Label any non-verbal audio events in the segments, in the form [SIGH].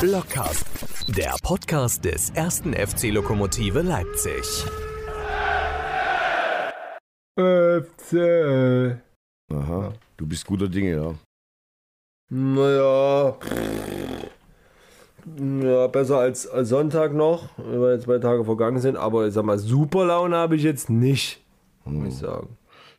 Blockcast, der Podcast des ersten FC Lokomotive Leipzig. FC. Aha, du bist guter Dinge, ja. Naja. Ja, besser als, als Sonntag noch, weil jetzt zwei Tage vergangen sind, aber ich sag mal, super Laune habe ich jetzt nicht, muss ich sagen.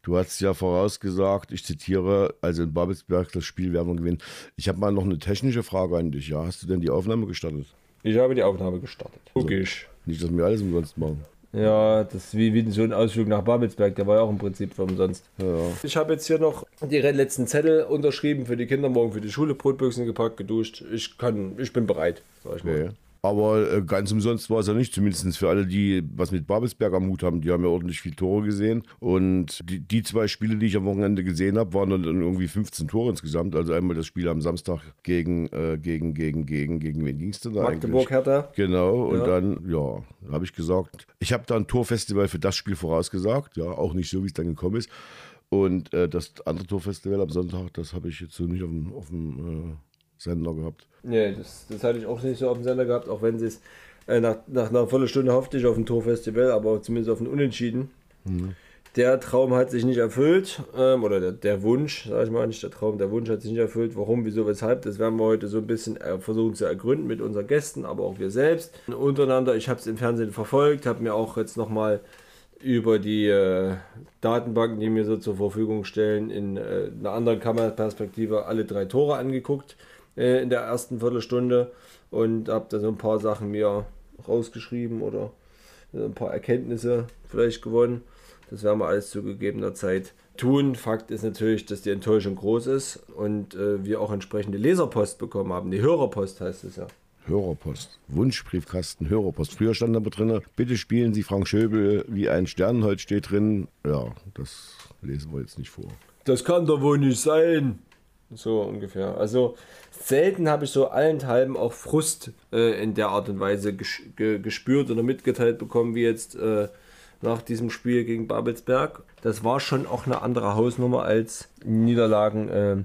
Du hast ja vorausgesagt, ich zitiere, also in Babelsberg das Spiel werden wir gewinnen. Ich habe mal noch eine technische Frage an dich. Ja, hast du denn die Aufnahme gestartet? Ich habe die Aufnahme gestartet. Logisch. Nicht, dass wir alles umsonst machen. Ja, das ist wie, wie so ein Ausflug nach Babelsberg, der war ja auch im Prinzip für umsonst. Ja. Ich habe jetzt hier noch die letzten Zettel unterschrieben für die Kinder, morgen für die Schule, Brotbüchsen gepackt, geduscht. Ich kann, ich bin bereit, sag ich mal. Aber äh, ganz umsonst war es ja nicht, zumindest für alle, die was mit Babelsberg am Hut haben. Die haben ja ordentlich viel Tore gesehen. Und die, die zwei Spiele, die ich am Wochenende gesehen habe, waren dann irgendwie 15 Tore insgesamt. Also einmal das Spiel am Samstag gegen, äh, gegen, gegen, gegen, gegen wen ging es denn da Magdeburg, eigentlich? Hertha. Genau, und Ja. dann, ja, habe ich gesagt, ich habe da ein Torfestival für das Spiel vorausgesagt, ja, auch nicht so, wie es dann gekommen ist. Und äh, das andere Torfestival am Sonntag, das habe ich jetzt so nicht auf dem, auf dem äh, Sender gehabt. Nee, das, das hatte ich auch nicht so auf dem Sender gehabt, auch wenn sie es äh, nach, nach einer Viertelstunde hoffte ich auf ein Torfestival, aber zumindest auf ein Unentschieden. Der Traum hat sich nicht erfüllt, ähm, oder der, der Wunsch, sag ich mal, nicht der Traum, der Wunsch hat sich nicht erfüllt. Warum, wieso, weshalb, das werden wir heute so ein bisschen äh, versuchen zu ergründen mit unseren Gästen, aber auch wir selbst. Untereinander, ich habe es im Fernsehen verfolgt, habe mir auch jetzt nochmal über die äh, Datenbanken, die mir so zur Verfügung stellen, in äh, einer anderen Kameraperspektive alle drei Tore angeguckt äh, in der ersten Viertelstunde und habe da so ein paar Sachen mir rausgeschrieben oder ein paar Erkenntnisse vielleicht gewonnen. Das werden wir alles zu gegebener Zeit tun. Fakt ist natürlich, dass die Enttäuschung groß ist und äh, wir auch entsprechende Leserpost bekommen haben. Die Hörerpost heißt es ja. Hörerpost, Wunschbriefkasten, Hörerpost. Früher stand aber drin, bitte spielen Sie Frank Schöbel wie ein Stern, heute steht drin. Ja, das lesen wir jetzt nicht vor. Das kann doch wohl nicht sein. So ungefähr. Also selten habe ich so allenthalben auch Frust äh, in der Art und Weise ges ge gespürt oder mitgeteilt bekommen, wie jetzt äh, nach diesem Spiel gegen Babelsberg. Das war schon auch eine andere Hausnummer als Niederlagen äh,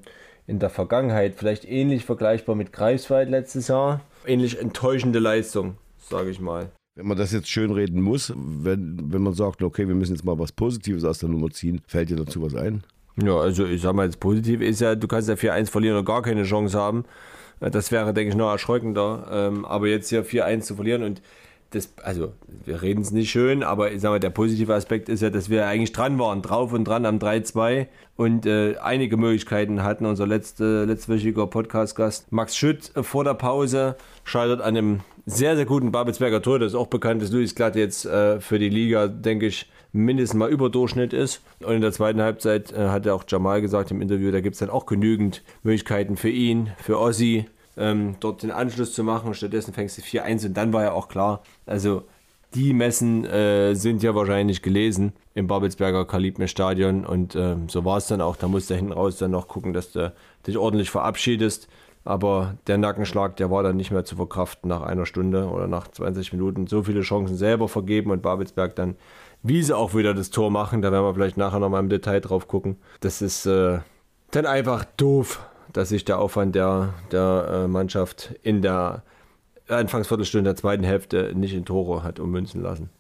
in der Vergangenheit. Vielleicht ähnlich vergleichbar mit Greifswald letztes Jahr. Ähnlich enttäuschende Leistung, sage ich mal. Wenn man das jetzt schön reden muss, wenn, wenn man sagt, okay, wir müssen jetzt mal was Positives aus der Nummer ziehen, fällt dir dazu was ein? Ja, also ich sag mal, das Positive ist ja, du kannst ja 4-1 verlieren und gar keine Chance haben. Äh, Das wäre, denke ich, noch erschreckender. Ähm, aber jetzt hier 4-1 zu verlieren und das, also wir reden es nicht schön, aber ich sag mal, der positive Aspekt ist ja, dass wir eigentlich dran waren, drauf und dran am 3-2 und äh, einige Möglichkeiten hatten. Unser letzte, letztwöchiger Podcast-Gast Max Schütt äh, vor der Pause scheitert an einem sehr, sehr guten Babelsberger Tor. Das ist auch bekannt, dass Luis Glatt jetzt äh, für die Liga, denke ich, mindestens mal Überdurchschnitt ist. Und in der zweiten Halbzeit äh, hat ja auch Jamal gesagt im Interview, da gibt es dann auch genügend Möglichkeiten für ihn, für Ossi, ähm, dort den Anschluss zu machen. Stattdessen fängst du 4-1 und dann war ja auch klar, also die Messen äh, sind ja wahrscheinlich gelesen im Babelsberger Kalibner Stadion und ähm, so war es dann auch. Da musst du hinten raus dann noch gucken, dass du dich ordentlich verabschiedest. Aber der Nackenschlag, der war dann nicht mehr zu verkraften nach einer Stunde oder nach 20 Minuten. So viele Chancen selber vergeben und Babelsberg dann, wie sie auch wieder das Tor machen, da werden wir vielleicht nachher nochmal im Detail drauf gucken. Das ist äh, dann einfach doof, dass sich der Aufwand der, der äh, Mannschaft in der Anfangsviertelstunde der zweiten Hälfte nicht in Tore hat ummünzen lassen.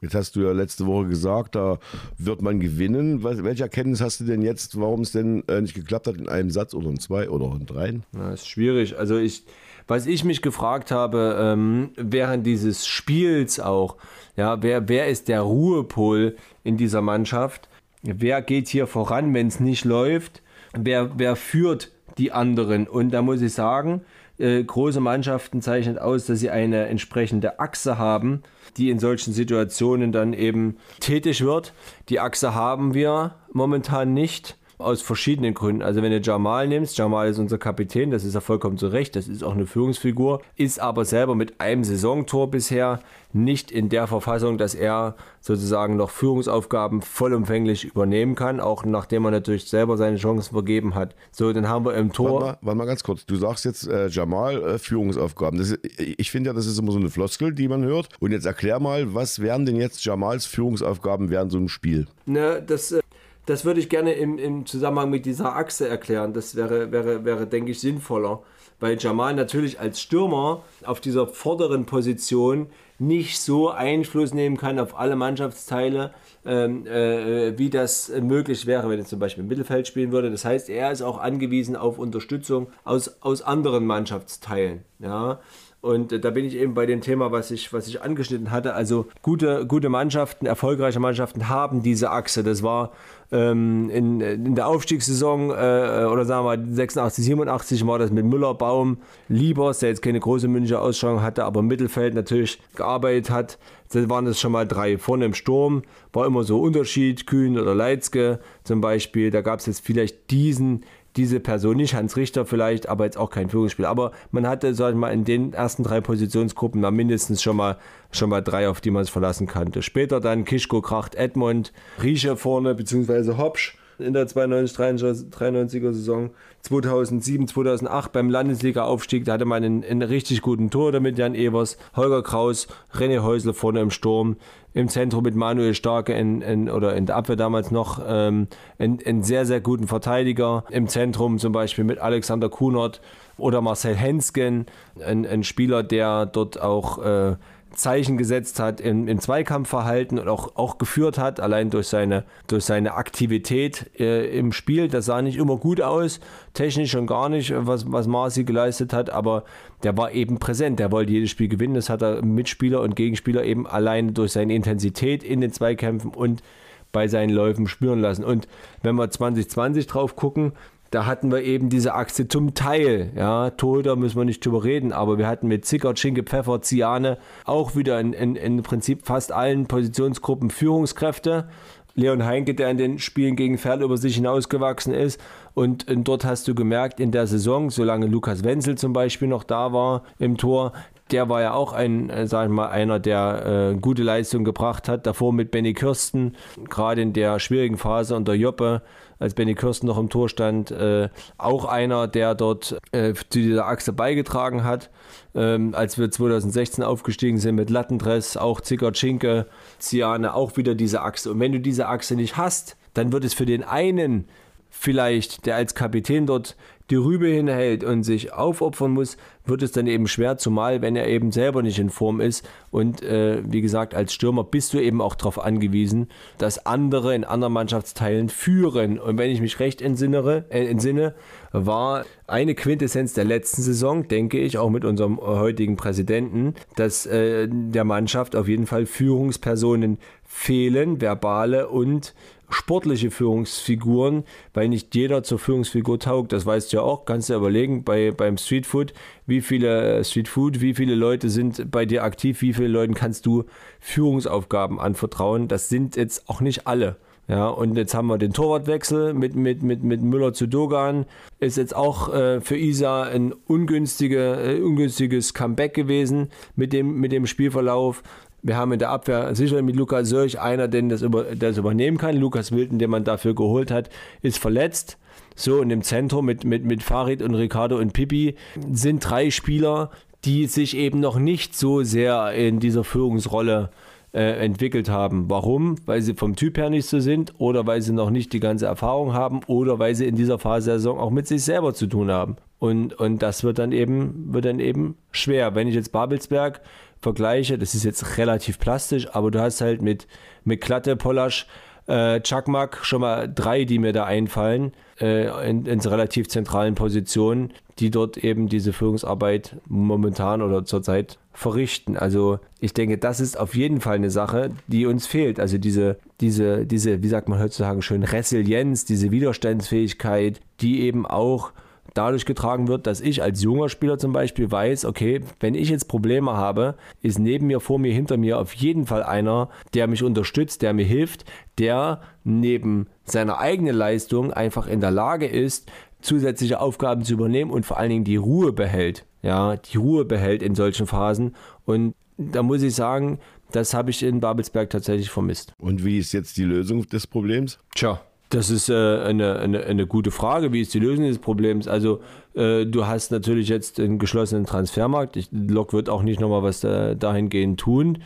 Jetzt hast du ja letzte Woche gesagt, da wird man gewinnen. Welche Erkenntnis hast du denn jetzt, warum es denn äh, nicht geklappt hat in einem Satz oder in zwei oder in dreien? Ja, ist schwierig. Also ich, was ich mich gefragt habe, ähm, während dieses Spiels auch, ja, wer, wer ist der Ruhepol in dieser Mannschaft? Wer geht hier voran, wenn es nicht läuft? Wer, wer führt die anderen? Und da muss ich sagen, äh, große Mannschaften zeichnet aus, dass sie eine entsprechende Achse haben, die in solchen Situationen dann eben tätig wird. Die Achse haben wir momentan nicht. Aus verschiedenen Gründen. Also wenn du Jamal nimmst, Jamal ist unser Kapitän, das ist ja vollkommen zu Recht, das ist auch eine Führungsfigur, ist aber selber mit einem Saisontor bisher nicht in der Verfassung, dass er sozusagen noch Führungsaufgaben vollumfänglich übernehmen kann, auch nachdem er natürlich selber seine Chancen vergeben hat. So, dann haben wir im Tor... Warte mal, warte mal ganz kurz. Du sagst jetzt äh, Jamal äh, Führungsaufgaben. Ist, ich finde ja, das ist immer so eine Floskel, die man hört. Und jetzt erklär mal, was wären denn jetzt Jamals Führungsaufgaben während so einem Spiel? Ne, das, äh, das würde ich gerne im, im Zusammenhang mit dieser Achse erklären. Das wäre, wäre, wäre denke ich, sinnvoller. weil Jamal natürlich als Stürmer auf dieser vorderen Position nicht so Einfluss nehmen kann auf alle Mannschaftsteile, ähm, äh, wie das möglich wäre, wenn er zum Beispiel im Mittelfeld spielen würde. Das heißt, er ist auch angewiesen auf Unterstützung aus, aus anderen Mannschaftsteilen. Ja? Und äh, da bin ich eben bei dem Thema, was ich, was ich angeschnitten hatte. Also gute, gute Mannschaften, erfolgreiche Mannschaften haben diese Achse. Das war ähm, in, in der Aufstiegssaison äh, oder sagen wir 86, 87 war das mit Müller, Baum, Liebers, der jetzt keine große Münchner Ausstrahlung hatte, aber im Mittelfeld natürlich gearbeitet hat. Das waren das schon mal drei. Vorne im Sturm war immer so Unterschied, Kühn oder Leitzke zum Beispiel. Da gab es jetzt vielleicht diesen diese Person nicht, Hans Richter vielleicht, aber jetzt auch kein Führungsspiel. Aber man hatte, sag ich mal, in den ersten drei Positionsgruppen mal mindestens schon mal, schon mal drei, auf die man es verlassen kannte. Später dann Kischko, Kracht, Edmund, Rieche vorne, beziehungsweise Hopsch in der 92, 93er Saison. 2007, 2008 beim Landesliga-Aufstieg, da hatte man einen, einen richtig guten Tor damit Jan Evers, Holger Kraus, René Häusler vorne im Sturm, im Zentrum mit Manuel Starke in, in, oder in der Abwehr damals noch ähm, einen, sehr, sehr guten Verteidiger. Im Zentrum zum Beispiel mit Alexander Kunert oder Marcel Hensken, ein, ein Spieler, der dort auch äh, Zeichen gesetzt hat im, im Zweikampfverhalten und auch, auch geführt hat, allein durch seine, durch seine Aktivität äh, im Spiel. Das sah nicht immer gut aus, technisch schon gar nicht, was, was Marci geleistet hat, aber der war eben präsent, der wollte jedes Spiel gewinnen. Das hat er Mitspieler und Gegenspieler eben allein durch seine Intensität in den Zweikämpfen und bei seinen Läufen spüren lassen. Und wenn wir 2020 drauf gucken, da hatten wir eben diese Achse zum Teil. Ja, Torhüter müssen wir nicht drüber reden, aber wir hatten mit Zickert, Schinke, Pfeffer, Ziane auch wieder in, in, in Prinzip fast allen Positionsgruppen Führungskräfte. Leon Heinke, der in den Spielen gegen Ferl über sich hinausgewachsen ist. Und, und, dort hast du gemerkt, in der Saison, solange Lukas Wenzel zum Beispiel noch da war im Tor, der war ja auch ein, äh, sag ich mal, einer, der äh, gute Leistung gebracht hat. Davor mit Benny Kirsten, gerade in der schwierigen Phase unter Joppe, als Benny Kirsten noch im Tor stand, äh, auch einer, der dort äh, zu dieser Achse beigetragen hat. Ähm, als wir 2016 aufgestiegen sind mit Lattendress, auch Zickert, Schinke, Ziane, auch wieder diese Achse. Und wenn du diese Achse nicht hast, dann wird es für den einen vielleicht, der als Kapitän dort die Rübe hinhält und sich aufopfern muss, wird es dann eben schwer, zumal wenn er eben selber nicht in Form ist. Und äh, wie gesagt, als Stürmer bist du eben auch darauf angewiesen, dass andere in anderen Mannschaftsteilen führen. Und wenn ich mich recht entsinnere, äh, entsinne, war eine Quintessenz der letzten Saison, denke ich, auch mit unserem heutigen Präsidenten, dass äh, der Mannschaft auf jeden Fall Führungspersonen fehlen, verbale und sportliche Führungsfiguren, weil nicht jeder zur Führungsfigur taugt. Das weißt du ja auch, kannst du ja überlegen, bei, beim Streetfood, wie viele Streetfood, wie viele Leute sind bei dir aktiv, wie viele Leuten kannst du Führungsaufgaben anvertrauen. Das sind jetzt auch nicht alle. Ja, und jetzt haben wir den Torwartwechsel mit, mit, mit, mit Müller zu Dogan. Ist jetzt auch äh, für Isa ein ungünstige, äh, ungünstiges Comeback gewesen mit dem, mit dem Spielverlauf. Wir haben in der Abwehr sicher mit Lukas Sörch einer, den das, über, das übernehmen kann. Lukas Wilden, den man dafür geholt hat, ist verletzt. So, und im Zentrum mit, mit, mit Farid und Ricardo und Pipi sind drei Spieler, die sich eben noch nicht so sehr in dieser Führungsrolle äh, entwickelt haben. Warum? Weil sie vom Typ her nicht so sind oder weil sie noch nicht die ganze Erfahrung haben oder weil sie in dieser Phase der Saison auch mit sich selber zu tun haben. Und, und das wird dann eben, wird dann eben schwer. Wenn ich jetzt Babelsberg vergleiche, das ist jetzt relativ plastisch, aber du hast halt mit, mit Klatte, Pollasch, äh, Chakmak schon mal drei, die mir da einfallen, äh, in, in relativ zentralen Positionen, die dort eben diese Führungsarbeit momentan oder zurzeit verrichten. Also ich denke, das ist auf jeden Fall eine Sache, die uns fehlt. Also diese, diese, diese, wie sagt man heutzutage schön, Resilienz, diese Widerstandsfähigkeit, die eben auch dadurch getragen wird, dass ich als junger Spieler zum Beispiel weiß, okay, wenn ich jetzt Probleme habe, ist neben mir, vor mir, hinter mir auf jeden Fall einer, der mich unterstützt, der mir hilft, der neben seiner eigenen Leistung einfach in der Lage ist, zusätzliche Aufgaben zu übernehmen und vor allen Dingen die Ruhe behält. Ja, die Ruhe behält in solchen Phasen. Und da muss ich sagen, das habe ich in Babelsberg tatsächlich vermisst. Und wie ist jetzt die Lösung des Problems? Tja, das ist äh, eine, eine, eine gute Frage. Wie ist die Lösung des Problems? Also Äh, du hast natürlich jetzt einen geschlossenen Transfermarkt. Ich, Lok wird auch nicht nochmal was da, dahingehend tun.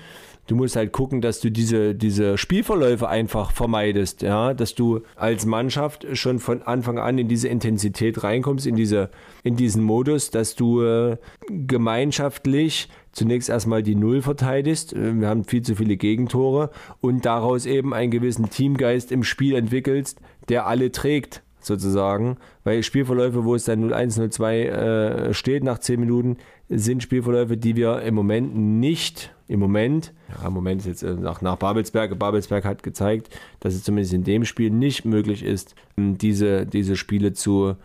Du musst halt gucken, dass du diese, diese Spielverläufe einfach vermeidest, ja, dass du als Mannschaft schon von Anfang an in diese Intensität reinkommst, in, diese, in diesen Modus, dass du äh, gemeinschaftlich zunächst erstmal die Null verteidigst. Äh, wir haben viel zu viele Gegentore und daraus eben einen gewissen Teamgeist im Spiel entwickelst, der alle trägt sozusagen, weil Spielverläufe, wo es dann 0-1, 0-2 äh, steht nach 10 Minuten, sind Spielverläufe, die wir im Moment nicht, im Moment, ja, im Moment ist jetzt äh, nach, nach Babelsberg, Babelsberg hat gezeigt, dass es zumindest in dem Spiel nicht möglich ist, diese, diese Spiele zu,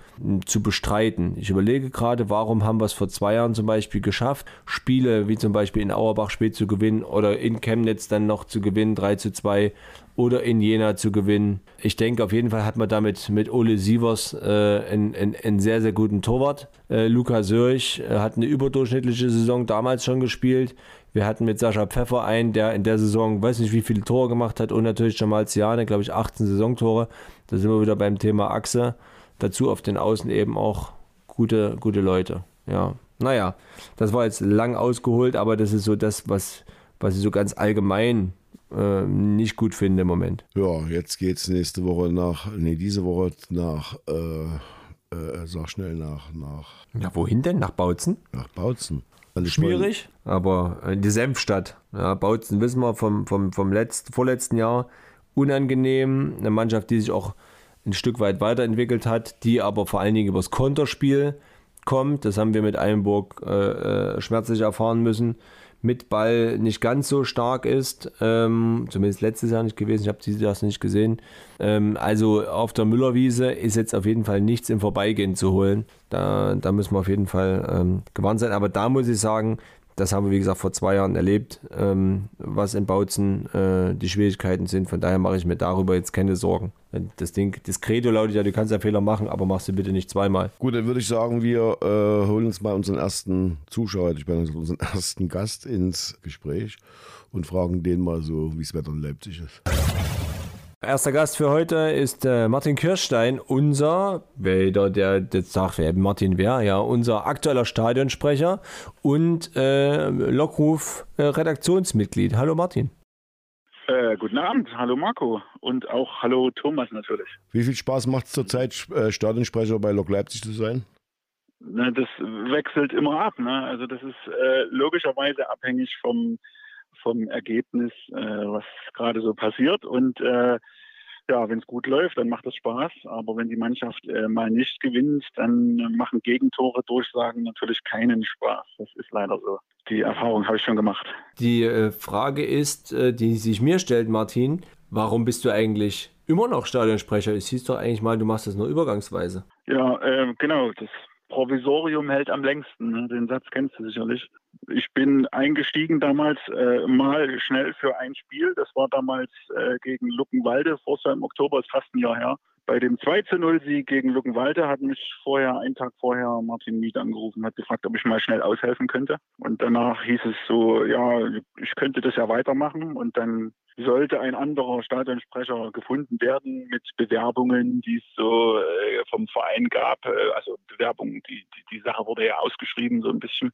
zu bestreiten. Ich überlege gerade, warum haben wir es vor zwei Jahren zum Beispiel geschafft, Spiele wie zum Beispiel in Auerbach spät zu gewinnen oder in Chemnitz dann noch zu gewinnen, 3 zu 2 oder in Jena zu gewinnen. Ich denke, auf jeden Fall hat man damit mit Ole Sievers äh, einen, einen, einen, sehr, sehr guten Torwart. Äh, Luca Sörch äh, hat eine überdurchschnittliche Saison damals schon gespielt. Wir hatten mit Sascha Pfeffer einen, der in der Saison, weiß nicht wie viele Tore gemacht hat und natürlich Jamal Ziane, glaube ich 18 Saisontore. Da sind wir wieder beim Thema Achse. Dazu auf den Außen eben auch gute, gute Leute. Ja, naja, das war jetzt lang ausgeholt, aber das ist so das, was, was ich so ganz allgemein äh, nicht gut finde im Moment. Ja, jetzt geht es nächste Woche nach, nee, diese Woche nach, äh, äh, sag schnell nach, nach. Ja, wohin denn? Nach Bautzen? Nach Bautzen. Schwierig, aber in die Senfstadt. Ja, Bautzen wissen wir vom, vom, vom letzten, vorletzten Jahr. Unangenehm. Eine Mannschaft, die sich auch ein Stück weit weiterentwickelt hat, die aber vor allen Dingen übers Konterspiel kommt. Das haben wir mit Eilenburg äh, äh schmerzlich erfahren müssen mit Ball nicht ganz so stark ist. Ähm, zumindest letztes Jahr nicht gewesen. Ich habe dieses Jahr nicht gesehen. Ähm, also auf der Müllerwiese ist jetzt auf jeden Fall nichts im Vorbeigehen zu holen. Da, da müssen wir auf jeden Fall ähm, gewarnt sein. Aber da muss ich sagen, das haben wir, wie gesagt, vor zwei Jahren erlebt, ähm, was in Bautzen äh, die Schwierigkeiten sind. Von daher mache ich mir darüber jetzt keine Sorgen. Das Ding, das Credo lautet ja, du kannst ja Fehler machen, aber machst du bitte nicht zweimal. Gut, dann würde ich sagen, wir äh, holen uns mal unseren ersten Zuschauer, ich meine unseren [LAUGHS] ersten Gast ins Gespräch und fragen den mal so, wie es Wetter in Leipzig ist. Erster Gast für heute ist äh, Martin Kirschstein, unser, wer der jetzt sagt, wer Martin wer, ja, unser aktueller Stadionsprecher und äh, Lockruf-Redaktionsmitglied. Hallo Martin. Äh, guten Abend, hallo Marco und auch hallo Thomas natürlich. Wie viel Spaß macht es zurzeit, äh, Stadionsprecher bei Lok Leipzig zu sein? Na, das wechselt immer ab. Ne? Also das ist äh, logischerweise abhängig vom vom Ergebnis, äh, was gerade so passiert. Und äh, ja, wenn es gut läuft, dann macht es Spaß. Aber wenn die Mannschaft äh, mal nicht gewinnt, dann machen Gegentore, Durchsagen natürlich keinen Spaß. Das ist leider so. Die Erfahrung habe ich schon gemacht. Die äh, Frage ist, äh, die sich mir stellt, Martin, warum bist du eigentlich immer noch Stadionsprecher? Es hieß doch eigentlich mal, du machst das nur übergangsweise. Ja, äh, genau. Das Provisorium hält am längsten. Ne? Den Satz kennst du sicherlich. Ich bin eingestiegen damals äh, mal schnell für ein Spiel. Das war damals äh, gegen Luckenwalde, vor im Oktober, ist fast ein Jahr her. Bei dem 2 0 Sieg gegen Luckenwalde hat mich vorher, einen Tag vorher, Martin Miet angerufen, hat gefragt, ob ich mal schnell aushelfen könnte. Und danach hieß es so, ja, ich könnte das ja weitermachen. Und dann sollte ein anderer Stadionsprecher gefunden werden mit Bewerbungen, die es so äh, vom Verein gab. Äh, also Bewerbungen, die, die, die, Sache wurde ja ausgeschrieben so ein bisschen.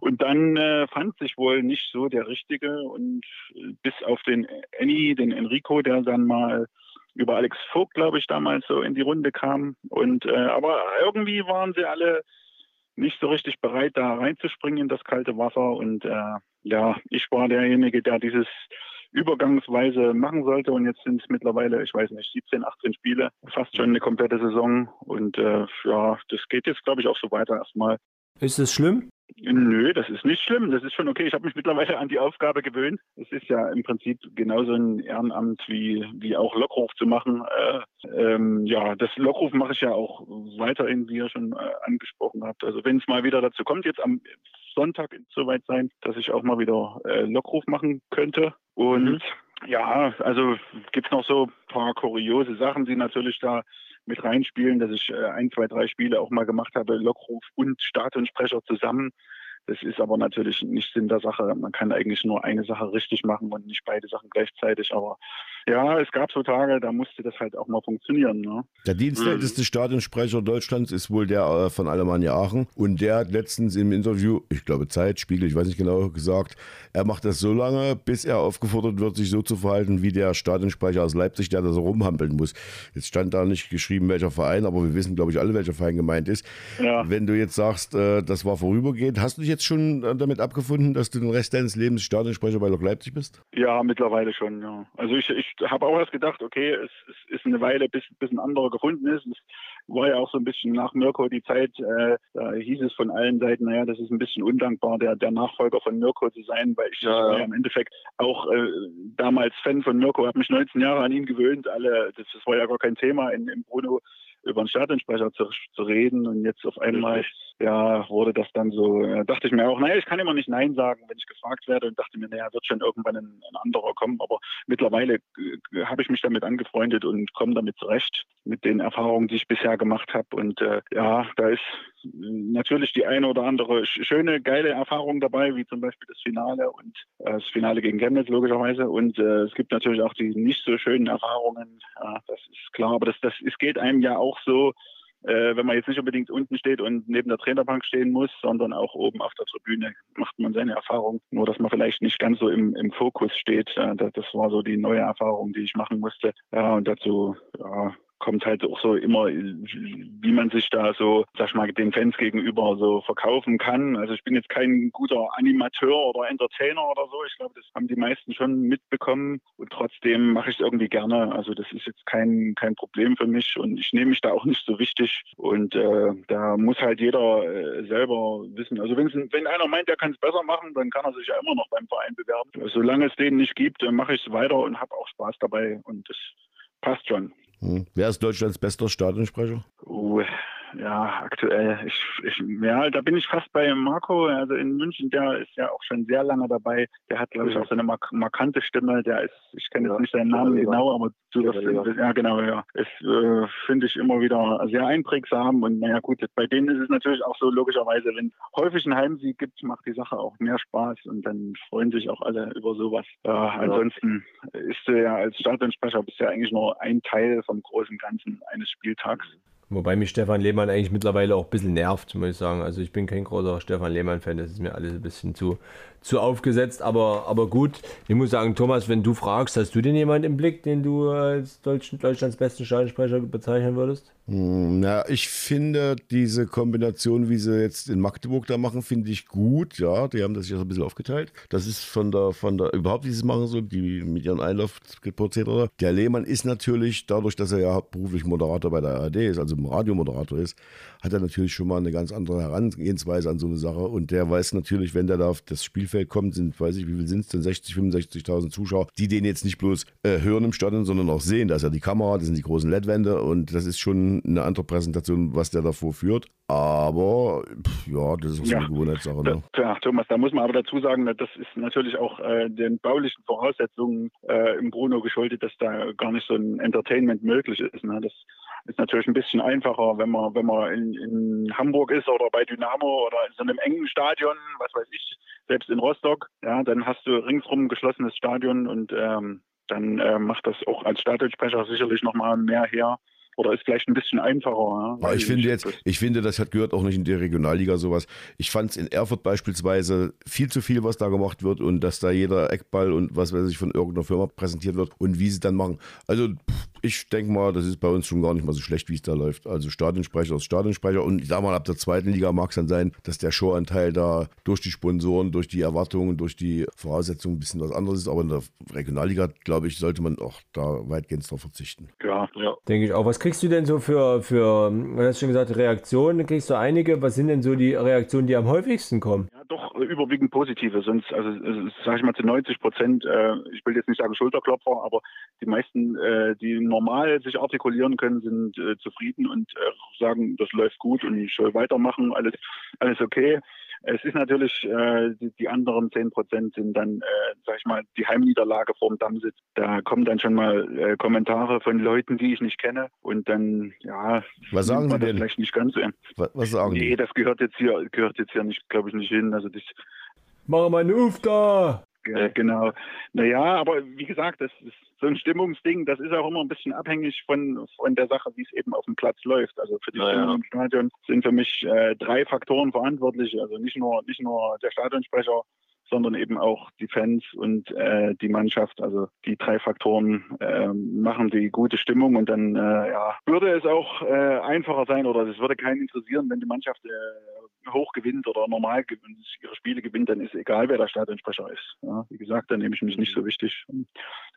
Und dann äh, fand sich wohl nicht so der Richtige und äh, bis auf den Annie, den Enrico, der dann mal über Alex Vogt, glaube ich, damals so in die Runde kam. Und äh, aber irgendwie waren sie alle nicht so richtig bereit, da reinzuspringen in das kalte Wasser. Und äh, ja, ich war derjenige, der dieses übergangsweise machen sollte. Und jetzt sind es mittlerweile, ich weiß nicht, 17, 18 Spiele, fast schon eine komplette Saison. Und äh, ja, das geht jetzt, glaube ich, auch so weiter erstmal. Ist es schlimm? Nö, das ist nicht schlimm. Das ist schon okay. Ich habe mich mittlerweile an die Aufgabe gewöhnt. Es ist ja im Prinzip genauso ein Ehrenamt wie, wie auch Lockruf zu machen. Äh, ähm, ja, das Lockruf mache ich ja auch weiterhin, wie ihr schon äh, angesprochen habt. Also wenn es mal wieder dazu kommt, jetzt am Sonntag soweit sein, dass ich auch mal wieder äh, Lockruf machen könnte. Und mhm. ja, also gibt es noch so ein paar kuriose Sachen, die natürlich da mit reinspielen, dass ich äh, ein, zwei, drei Spiele auch mal gemacht habe, Lockruf und Stadionsprecher zusammen. Das ist aber natürlich nicht Sinn der Sache. Man kann eigentlich nur eine Sache richtig machen und nicht beide Sachen gleichzeitig. Aber ja, es gab so Tage, da musste das halt auch mal funktionieren. Ne? Der dienstälteste mhm. Stadionsprecher Deutschlands ist wohl der äh, von Alemannia Aachen. Und der hat letztens im Interview, ich glaube Zeit, Spiegel, ich weiß nicht genau, gesagt, er macht das so lange, bis er aufgefordert wird, sich so zu verhalten wie der Stadionsprecher aus Leipzig, der da so rumhampeln muss. Jetzt stand da nicht geschrieben, welcher Verein, aber wir wissen, glaube ich, alle, welcher Verein gemeint ist. Ja. Wenn du jetzt sagst, äh, das war vorübergehend, hast du dich jetzt schon äh, damit abgefunden, dass du den Rest deines Lebens Stadionsprecher bei Lok Leipzig bist? Ja, mittlerweile schon, ja. Also ich, ich habe auch erst gedacht, okay, es, es, ist eine Weile, bis, bis ein anderer gefunden ist. Es war ja auch so ein bisschen nach Mirko die Zeit, äh, da hieß es von allen Seiten, naja, das ist ein bisschen undankbar, der, der Nachfolger von Mirko zu sein, weil ich ja. war ja im Endeffekt auch äh, damals Fan von Mirko, habe mich 19 Jahre an ihn gewöhnt, alle, das, das war ja gar kein Thema in, in Bruno über einen Stadionsprecher zu, zu reden und jetzt auf einmal ja, wurde das dann so, dachte ich mir auch, naja, ich kann immer nicht Nein sagen, wenn ich gefragt werde und dachte mir, naja, wird schon irgendwann ein, ein anderer kommen. Aber mittlerweile äh, habe ich mich damit angefreundet und komme damit zurecht mit den Erfahrungen, die ich bisher gemacht habe. Und äh, ja, da ist natürlich die eine oder andere schöne, geile Erfahrung dabei, wie zum Beispiel das Finale und äh, das Finale gegen Chemnitz logischerweise. Und äh, es gibt natürlich auch die nicht so schönen Erfahrungen, ja, das ist klar. Aber das, das es geht einem ja auch so, äh, wenn man jetzt nicht unbedingt unten steht und neben der Trainerbank stehen muss, sondern auch oben auf der Tribüne macht man seine Erfahrung. Nur, dass man vielleicht nicht ganz so im, im Fokus steht. Äh, das war so die neue Erfahrung, die ich machen musste. Ja, und dazu ja, kommt halt auch so immer, wie man sich da so, sag ich mal, den Fans gegenüber so verkaufen kann. Also ich bin jetzt kein guter Animateur oder Entertainer oder so. Ich glaube, das haben die meisten schon mitbekommen und trotzdem mache ich es irgendwie gerne. Also das ist jetzt kein, kein Problem für mich und ich nehme mich da auch nicht so wichtig und äh, da muss halt jeder äh, selber wissen. Also wenn einer meint, der kann es besser machen, dann kann er sich ja immer noch beim Verein bewerben. Solange es den nicht gibt, mache ich es weiter und habe auch Spaß dabei und das passt schon. Hm. Wer ist Deutschlands bester Stadionsprecher? Uh, ja, aktuell. Ich, ich, ja, da bin ich fast bei Marco. Also in München, der ist ja auch schon sehr lange dabei. Der hat, glaube ich, auch so eine mark markante Stimme. Der ist, ich kenne jetzt ja. nicht seinen Namen genau, aber du das, ja, genau, ja. Ist, äh, finde ich immer wieder sehr einprägsam. Und naja, gut, bei denen ist es natürlich auch so, logischerweise, wenn häufig ein Heimsieg gibt, macht die Sache auch mehr Spaß und dann freuen sich auch alle über sowas. Äh, ansonsten ist du ja als Stadionsprecher bist ja eigentlich nur ein Teil vom großen Ganzen eines Spieltags. Wobei mich Stefan Lehmann eigentlich mittlerweile auch ein bisschen nervt, muss ich sagen. Also ich bin kein großer Stefan Lehmann-Fan, das ist mir alles ein bisschen zu, zu aufgesetzt, aber, aber gut. Ich muss sagen, Thomas, wenn du fragst, hast du denn jemanden im Blick, den du als Deutschlands besten Stadionsprecher bezeichnen würdest? Hm, ja, ich finde diese Kombination, wie sie jetzt in Magdeburg da machen, finde ich gut. Ja, die haben das ja so ein bisschen aufgeteilt. Das ist von der, von der, überhaupt dieses Machen so, die mit ihren Einlaufprozedere. Der Lehmann ist natürlich, dadurch, dass er ja beruflich Moderator bei der ARD ist, also Radiomoderator ist, hat er natürlich schon mal eine ganz andere Herangehensweise an so eine Sache. Und der weiß natürlich, wenn der da auf das Spielfeld kommt, sind, weiß ich, wie viel sind es denn, 60, 65.000 Zuschauer, die den jetzt nicht bloß äh, hören im Stadion, sondern auch sehen. Da ist ja die Kamera, das sind die großen LED-Wände und das ist schon eine andere Präsentation, was der davor führt. Aber ja, das ist so ja. eine Gewohnheitssache. Ne? Ja, Thomas, da muss man aber dazu sagen, das ist natürlich auch äh, den baulichen Voraussetzungen äh, im Bruno geschuldet, dass da gar nicht so ein Entertainment möglich ist. Ne? Das ist natürlich ein bisschen einfacher, wenn man, wenn man in, in Hamburg ist oder bei Dynamo oder in so einem engen Stadion, was weiß ich, selbst in Rostock, ja, dann hast du ringsrum ein geschlossenes Stadion und ähm, dann äh, macht das auch als Stadionsprecher sicherlich nochmal mehr her, oder ist vielleicht ein bisschen einfacher. Ja? ich finde jetzt, ich finde, das hat gehört auch nicht in die Regionalliga sowas. Ich fand es in Erfurt beispielsweise viel zu viel, was da gemacht wird und dass da jeder Eckball und was weiß ich von irgendeiner Firma präsentiert wird und wie sie dann machen. Also ich denke mal, das ist bei uns schon gar nicht mal so schlecht, wie es da läuft. Also Stadionsprecher aus Stadionsprecher und ich sag mal, ab der zweiten Liga mag es dann sein, dass der Showanteil da durch die Sponsoren, durch die Erwartungen, durch die Voraussetzungen ein bisschen was anderes ist. Aber in der Regionalliga, glaube ich, sollte man auch da weitgehend darauf verzichten. Ja, ja. Denke ich auch. Was kriegst du denn so für, für, du hast schon gesagt, Reaktionen? Kriegst du einige? Was sind denn so die Reaktionen, die am häufigsten kommen? Ja, doch überwiegend positive. Sonst, also, sage ich mal, zu 90 Prozent, äh, ich will jetzt nicht sagen Schulterklopfer, aber die meisten, äh, die normal sich artikulieren können, sind äh, zufrieden und äh, sagen, das läuft gut und ich soll weitermachen, alles, alles okay. Es ist natürlich, äh, die, die, anderen 10 Prozent sind dann, äh, sag ich mal, die Heimniederlage vorm Dammsitz. Da kommen dann schon mal äh, Kommentare von Leuten, die ich nicht kenne. Und dann, ja, was sagen Sie denn? Vielleicht nicht ganz so. Was, was sagen Nee, die? das gehört jetzt hier, gehört jetzt hier nicht, glaube ich, nicht hin. Also das. Mach mal einen Uf da! Ge genau. Naja, aber wie gesagt, das ist so ein Stimmungsding, das ist auch immer ein bisschen abhängig von, von der Sache, wie es eben auf dem Platz läuft. Also für die naja. Stimmung im Stadion sind für mich äh, drei Faktoren verantwortlich. Also nicht nur, nicht nur der Stadionsprecher, sondern eben auch die Fans und äh, die Mannschaft. Also die drei Faktoren äh, machen die gute Stimmung und dann äh, ja, würde es auch äh, einfacher sein oder es würde keinen interessieren, wenn die Mannschaft äh, hoch gewinnt oder normal gewinnt, ihre Spiele gewinnt, dann ist egal, wer der Stadionsprecher ist. Ja, wie gesagt, da nehme ich mich nicht so wichtig.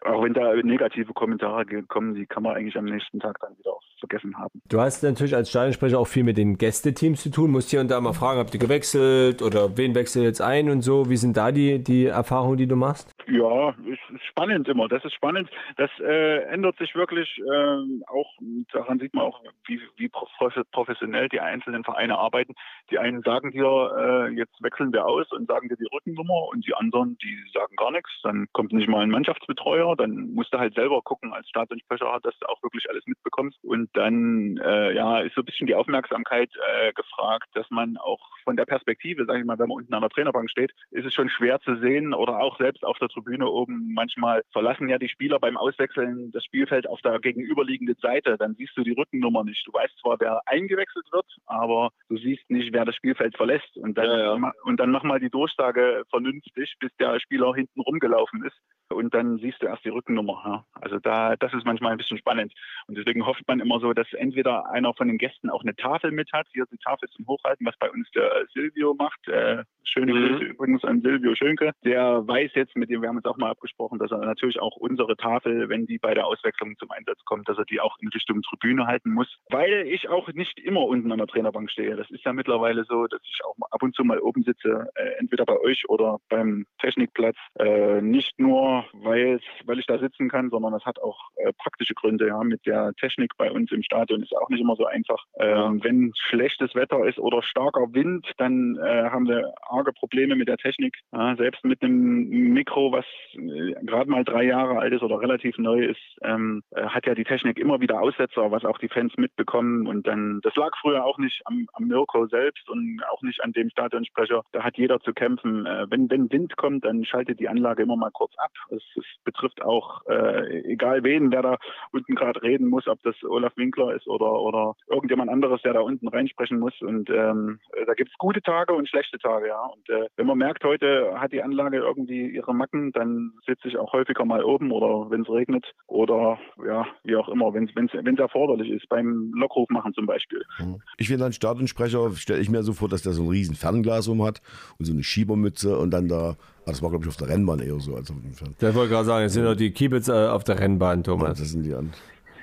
Auch wenn da negative Kommentare kommen, die kann man eigentlich am nächsten Tag dann wieder vergessen haben. Du hast natürlich als Stadionsprecher auch viel mit den Gästeteams zu tun, musst hier und da mal fragen, habt ihr gewechselt oder wen wechselt jetzt ein und so. Wie sind da die, die Erfahrungen, die du machst? Ja, ist spannend immer. Das ist spannend. Das äh, ändert sich wirklich äh, auch, daran sieht man auch, wie, wie professionell die einzelnen Vereine arbeiten. Die einen sagen dir, äh, jetzt wechseln wir aus und sagen dir die Rückennummer und die anderen, die sagen gar nichts. Dann kommt nicht mal ein Mannschaftsbetreuer, dann musst du halt selber gucken als Stadionsprecher, dass du auch wirklich alles mitbekommst. Und dann äh, ja, ist so ein bisschen die Aufmerksamkeit äh, gefragt, dass man auch von der Perspektive, sage ich mal, wenn man unten an der Trainerbank steht, ist es schon schwer zu sehen oder auch selbst auf der Tribüne oben. Manchmal verlassen ja die Spieler beim Auswechseln das Spielfeld auf der gegenüberliegenden Seite. Dann siehst du die Rückennummer nicht. Du weißt zwar, wer eingewechselt wird, aber du siehst nicht, wer das Spielfeld verlässt. Und dann, ja, ja. Und dann mach mal die Durchsage vernünftig, bis der Spieler hinten rumgelaufen ist und dann siehst du erst die Rückennummer. Ja. Also da, das ist manchmal ein bisschen spannend. Und deswegen hofft man immer so, dass entweder einer von den Gästen auch eine Tafel mit hat, hier die Tafel zum Hochhalten, was bei uns der Silvio macht. Äh, schöne mhm. Grüße übrigens an Silvio Schönke. Der weiß jetzt, mit dem wir haben uns auch mal abgesprochen, dass er natürlich auch unsere Tafel, wenn die bei der Auswechslung zum Einsatz kommt, dass er die auch in Richtung Tribüne halten muss. Weil ich auch nicht immer unten an der Trainerbank stehe. Das ist ja mittlerweile so, dass ich auch ab und zu mal oben sitze, äh, entweder bei euch oder beim Technikplatz. Äh, nicht nur weil, weil ich da sitzen kann, sondern es hat auch äh, praktische Gründe. Ja. Mit der Technik bei uns im Stadion ist auch nicht immer so einfach. Ähm, wenn schlechtes Wetter ist oder starker Wind, dann äh, haben wir arge Probleme mit der Technik. Ja. Selbst mit einem Mikro, was äh, gerade mal drei Jahre alt ist oder relativ neu ist, ähm, äh, hat ja die Technik immer wieder Aussetzer, was auch die Fans mitbekommen. Und dann, das lag früher auch nicht am, am Mirko selbst und auch nicht an dem Stadionsprecher. Da hat jeder zu kämpfen. Äh, wenn, wenn Wind kommt, dann schaltet die Anlage immer mal kurz ab. Es, es betrifft auch äh, egal wen, der da unten gerade reden muss, ob das Olaf Winkler ist oder, oder irgendjemand anderes, der da unten reinsprechen muss. Und ähm, da gibt es gute Tage und schlechte Tage, ja. Und äh, wenn man merkt, heute hat die Anlage irgendwie ihre Macken, dann sitze ich auch häufiger mal oben oder wenn es regnet oder ja, wie auch immer, wenn es erforderlich ist, beim Lockruf machen zum Beispiel. Mhm. Ich finde einen Stadionsprecher, stelle ich mir so vor, dass der so ein riesen Fernglas um hat und so eine Schiebermütze und dann da Ah, das war, glaube ich, auf der Rennbahn eher so als auf dem. Ich wollte gerade sagen, es sind doch die Kiebitz äh, auf der Rennbahn, Thomas. Ja, das sind die an.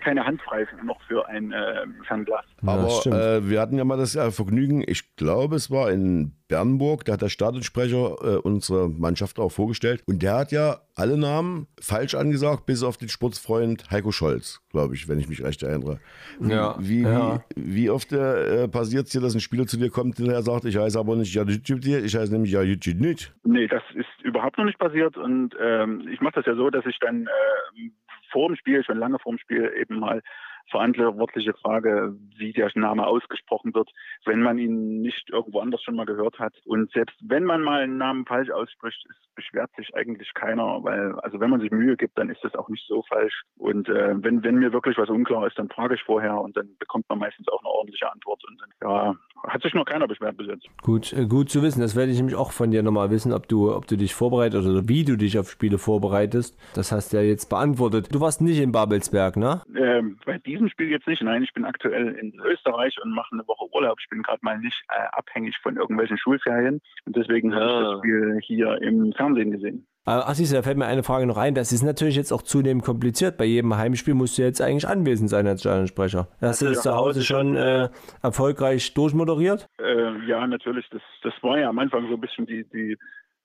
Keine Handfrei noch für ein äh, Fernglas. Aber äh, wir hatten ja mal das äh, Vergnügen, ich glaube, es war in Bernburg, da hat der Stadionsprecher äh, unsere Mannschaft auch vorgestellt. Und der hat ja alle Namen falsch angesagt, bis auf den Sportsfreund Heiko Scholz, glaube ich, wenn ich mich recht erinnere. Ja, wie, ja. wie, wie oft äh, passiert es dir, dass ein Spieler zu dir kommt, der sagt, ich heiße aber nicht Jadicic, ich heiße nämlich Jadicic nicht? Nee, das ist überhaupt noch nicht passiert. Und ähm, ich mache das ja so, dass ich dann äh, vor dem Spiel, schon lange vor dem Spiel, eben mal verantwortliche Frage, wie der Name ausgesprochen wird, wenn man ihn nicht irgendwo anders schon mal gehört hat. Und selbst wenn man mal einen Namen falsch ausspricht, beschwert sich eigentlich keiner, weil also wenn man sich Mühe gibt, dann ist das auch nicht so falsch. Und äh, wenn, wenn mir wirklich was unklar ist, dann frage ich vorher und dann bekommt man meistens auch eine ordentliche Antwort. Und dann, ja, hat sich noch keiner beschwert bis jetzt. Gut, äh, gut zu wissen. Das werde ich nämlich auch von dir nochmal wissen, ob du, ob du dich vorbereitest oder wie du dich auf Spiele vorbereitest. Das hast du ja jetzt beantwortet. Du warst nicht in Babelsberg, ne? Ähm, bei diesem Spiel jetzt nicht. Nein, ich bin aktuell in Österreich und mache eine Woche Urlaub. Ich bin gerade mal nicht äh, abhängig von irgendwelchen Schulferien. Und deswegen ja. habe ich das ah. Spiel hier im Fernsehen gesehen. Ach, siehst du, da fällt mir eine Frage noch ein. Das ist natürlich jetzt auch zunehmend kompliziert. Bei jedem Heimspiel musst du jetzt eigentlich anwesend sein als Stadionsprecher. Hast du das zu Hause schon äh, erfolgreich durchmoderiert? Äh, ja, natürlich. Das, das war ja am Anfang so ein bisschen die, die,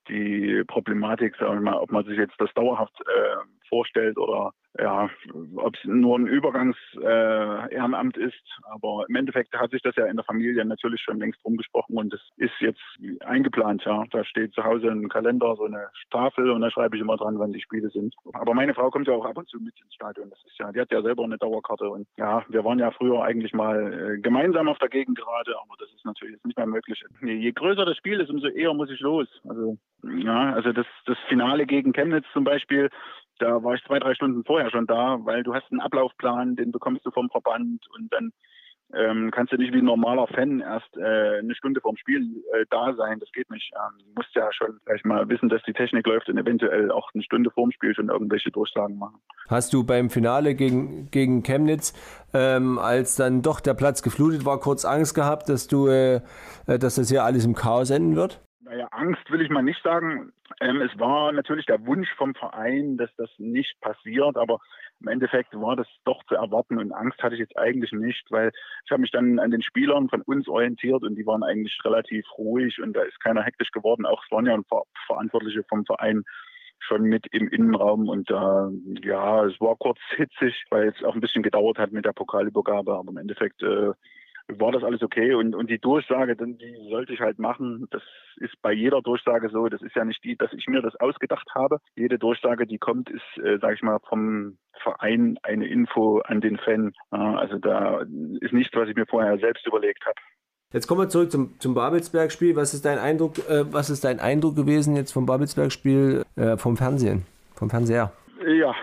die Problematik, sagen wir mal, ob man sich jetzt das dauerhaft äh, vorstellt oder ja, ob es nur ein Übergangs-Ehrenamt äh, ist. Aber im Endeffekt hat sich das ja in der Familie natürlich schon längst rumgesprochen und es ist jetzt eingeplant. Ja. Da steht zu Hause ein Kalender, so eine Tafel und da schreibe ich immer dran, wann die Spiele sind. Aber meine Frau kommt ja auch ab und zu mit ins Stadion. Das ist ja, die hat ja selber eine Dauerkarte und ja, wir waren ja früher eigentlich mal äh, gemeinsam auf der Gegend gerade, aber das ist natürlich jetzt nicht mehr möglich. Je größer das Spiel ist, umso eher muss ich los. Also ja, also das, das Finale gegen Chemnitz zum Beispiel, da war ich zwei, drei Stunden vorher schon da, weil du hast einen Ablaufplan, den bekommst du vom Verband und dann ähm, kannst du nicht wie ein normaler Fan erst äh, eine Stunde vorm Spiel äh, da sein. Das geht nicht. Ähm, du musst ja schon vielleicht mal wissen, dass die Technik läuft und eventuell auch eine Stunde vorm Spiel schon irgendwelche Durchsagen machen. Hast du beim Finale gegen, gegen Chemnitz, ähm, als dann doch der Platz geflutet war, kurz Angst gehabt, dass du, äh, äh dass das hier alles im Chaos enden wird? Naja, Angst will ich mal nicht sagen. Ähm, es war natürlich der Wunsch vom Verein, dass das nicht passiert, aber im Endeffekt war das doch zu erwarten und Angst hatte ich jetzt eigentlich nicht, weil ich habe mich dann an den Spielern von uns orientiert und die waren eigentlich relativ ruhig und da ist keiner hektisch geworden. Auch es waren ja Ver Verantwortliche vom Verein schon mit im Innenraum und äh, ja, es war kurz hitzig, weil es auch ein bisschen gedauert hat mit der Pokalübergabe, aber im Endeffekt äh, war das alles okay. Und, und die Durchsage, dann, die sollte ich halt machen. Das ist bei jeder Durchsage so. Das ist ja nicht die, dass ich mir das ausgedacht habe. Jede Durchsage, die kommt, ist, äh, sage ich mal, vom Verein eine Info an den Fan. Also da ist nichts, was ich mir vorher selbst überlegt habe. Jetzt kommen wir zurück zum, zum Babelsberg-Spiel. Was ist dein Eindruck, äh, was ist dein Eindruck gewesen jetzt vom Babelsberg-Spiel äh, vom Fernsehen, vom Fernseher? Ja,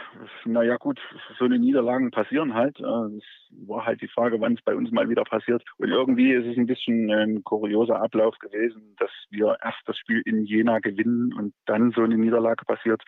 naja gut, so eine Niederlagen passieren halt. Äh, es war halt die Frage, wann es bei uns mal wieder passiert. Und irgendwie ist es ein bisschen ein kurioser Ablauf gewesen, dass wir erst das Spiel in Jena gewinnen und dann so eine Niederlage passiert.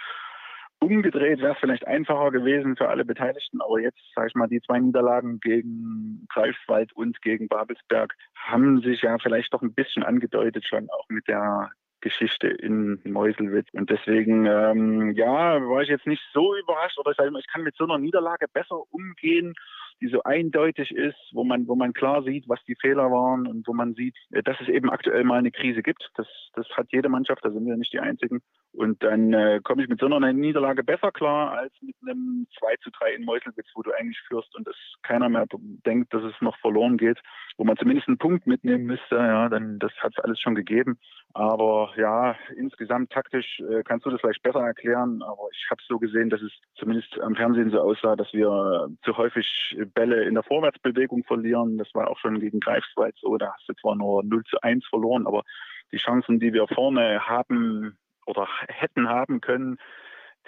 Umgedreht wäre es vielleicht einfacher gewesen für alle Beteiligten, aber jetzt, sage ich mal, die zwei Niederlagen gegen Greifswald und gegen Babelsberg haben sich ja vielleicht doch ein bisschen angedeutet schon auch mit der Geschichte in Meuselwitz. Und deswegen, ähm, ja, war ich jetzt nicht so überrascht oder ich, sage mal, ich kann mit so einer Niederlage besser umgehen, die so eindeutig ist, wo man, wo man klar sieht, was die Fehler waren und wo man sieht, äh, dass es eben aktuell mal eine Krise gibt. Das, das hat jede Mannschaft, da sind wir nicht die Einzigen. Und dann äh, komme ich mit so einer Niederlage besser klar als mit einem 2 zu 3 in Meuselwitz, wo du eigentlich führst und es keiner mehr denkt, dass es noch verloren geht, wo man zumindest einen Punkt mitnehmen müsste. Ja, dann das hat es alles schon gegeben. Aber ja, insgesamt taktisch äh, kannst du das vielleicht besser erklären. Aber ich habe es so gesehen, dass es zumindest am Fernsehen so aussah, dass wir zu häufig Bälle in der Vorwärtsbewegung verlieren. Das war auch schon gegen Greifswald so. Da hast du zwar nur 0 zu 1 verloren, aber die Chancen, die wir vorne haben oder hätten haben können,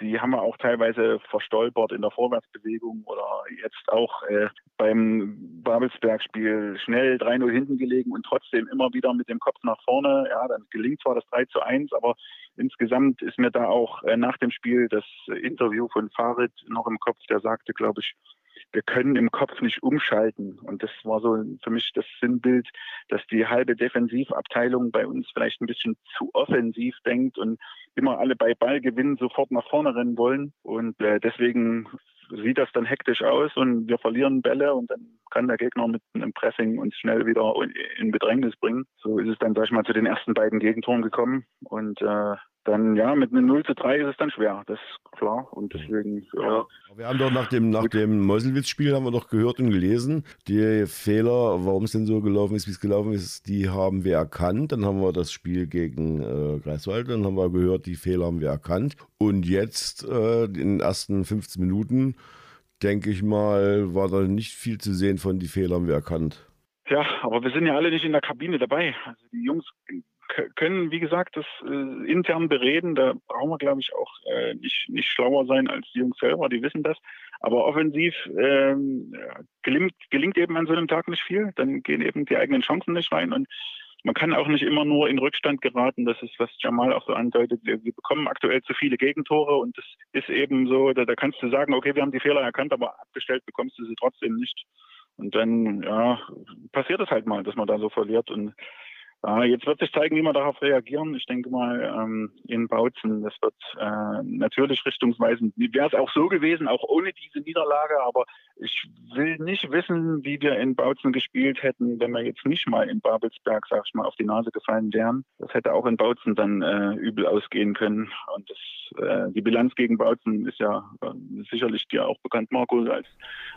die haben wir auch teilweise verstolpert in der Vorwärtsbewegung oder jetzt auch äh, beim Babelsberg-Spiel schnell 3-0 hinten gelegen und trotzdem immer wieder mit dem Kopf nach vorne. Ja, dann gelingt zwar das 3 zu 1, aber insgesamt ist mir da auch äh, nach dem Spiel das Interview von Farid noch im Kopf, der sagte, glaube ich, wir können im Kopf nicht umschalten. Und das war so für mich das Sinnbild, dass die halbe Defensivabteilung bei uns vielleicht ein bisschen zu offensiv denkt und immer alle bei Ballgewinn sofort nach vorne rennen wollen. Und äh, deswegen sieht das dann hektisch aus und wir verlieren Bälle und dann kann der Gegner mit einem Pressing uns schnell wieder in Bedrängnis bringen. So ist es dann, sag ich mal, zu den ersten beiden Gegentoren gekommen. Und äh, dann ja, mit einem 0 zu 3 ist es dann schwer, das ist klar. Und deswegen, ja. Wir haben doch nach dem, nach dem Meuselwitz-Spiel haben wir doch gehört und gelesen, die Fehler, warum es denn so gelaufen ist, wie es gelaufen ist, die haben wir erkannt. Dann haben wir das Spiel gegen äh, Greifswald, dann haben wir gehört, die Fehler haben wir erkannt. Und jetzt äh, in den ersten 15 Minuten, denke ich mal, war da nicht viel zu sehen von die Fehler haben wir erkannt. Ja, aber wir sind ja alle nicht in der Kabine dabei. Also die Jungs können, wie gesagt, das äh, intern bereden. Da brauchen wir, glaube ich, auch äh, nicht, nicht schlauer sein als die Jungs selber, die wissen das. Aber offensiv ähm, gelingt, gelingt eben an so einem Tag nicht viel. Dann gehen eben die eigenen Chancen nicht rein. Und man kann auch nicht immer nur in Rückstand geraten. Das ist, was Jamal auch so andeutet. Wir, wir bekommen aktuell zu viele Gegentore und das ist eben so, da, da kannst du sagen, okay, wir haben die Fehler erkannt, aber abgestellt bekommst du sie trotzdem nicht. Und dann, ja, passiert es halt mal, dass man da so verliert. Und jetzt wird sich zeigen, wie wir darauf reagieren. Ich denke mal, ähm, in Bautzen, das wird äh, natürlich richtungsweisend. Wäre es auch so gewesen, auch ohne diese Niederlage, aber ich will nicht wissen, wie wir in Bautzen gespielt hätten, wenn wir jetzt nicht mal in Babelsberg, sag ich mal, auf die Nase gefallen wären. Das hätte auch in Bautzen dann äh, übel ausgehen können. Und das äh, die Bilanz gegen Bautzen ist ja äh, sicherlich dir auch bekannt, Marco, als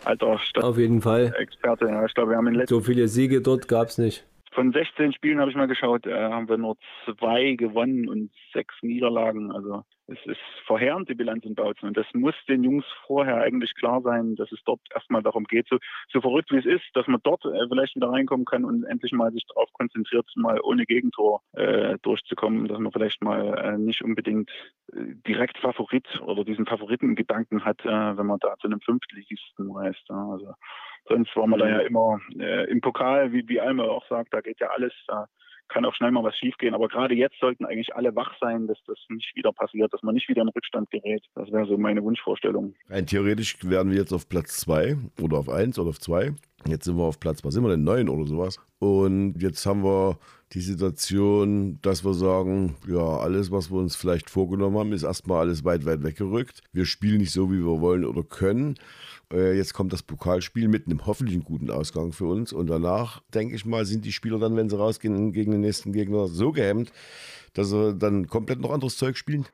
alter Auf jeden Fall. Stadtexperte. Ja, ich glaube, wir haben in So viele Siege dort gab es nicht. Von 16 Spielen habe ich mal geschaut, äh, haben wir nur zwei gewonnen und sechs Niederlagen. Also es ist verheerend, die Bilanz in Bautzen. Und das muss den Jungs vorher eigentlich klar sein, dass es dort erstmal darum geht, so, so verrückt wie es ist, dass man dort äh, vielleicht wieder reinkommen kann und endlich mal sich darauf konzentriert, mal ohne Gegentor äh, durchzukommen, dass man vielleicht mal äh, nicht unbedingt äh, direkt Favorit oder diesen Favoritengedanken hat, äh, wenn man da zu einem Fünftligisten reist. Ja. Also sonst war man da ja immer äh, im Pokal, wie, wie Alme auch sagt, da geht ja alles. Da kann auch schnell mal was schiefgehen. Aber gerade jetzt sollten eigentlich alle wach sein, dass das nicht wieder passiert, dass man nicht wieder in Rückstand gerät. Das wäre so meine Wunschvorstellung. Rein theoretisch wären wir jetzt auf Platz 2 oder auf 1 oder auf 2. Jetzt sind wir auf Platz, was sind wir denn, 9 oder sowas. Und jetzt haben wir die Situation, dass wir sagen, ja, alles, was wir uns vielleicht vorgenommen haben, ist erstmal alles weit, weit weggerückt. Wir spielen nicht so, wie wir wollen oder können. Äh, Jetzt kommt das Pokalspiel mit einem hoffentlich guten Ausgang für uns. Und danach, denke ich mal, sind die Spieler dann, wenn sie rausgehen gegen den nächsten Gegner, so gehemmt, dass sie dann komplett noch anderes Zeug spielen.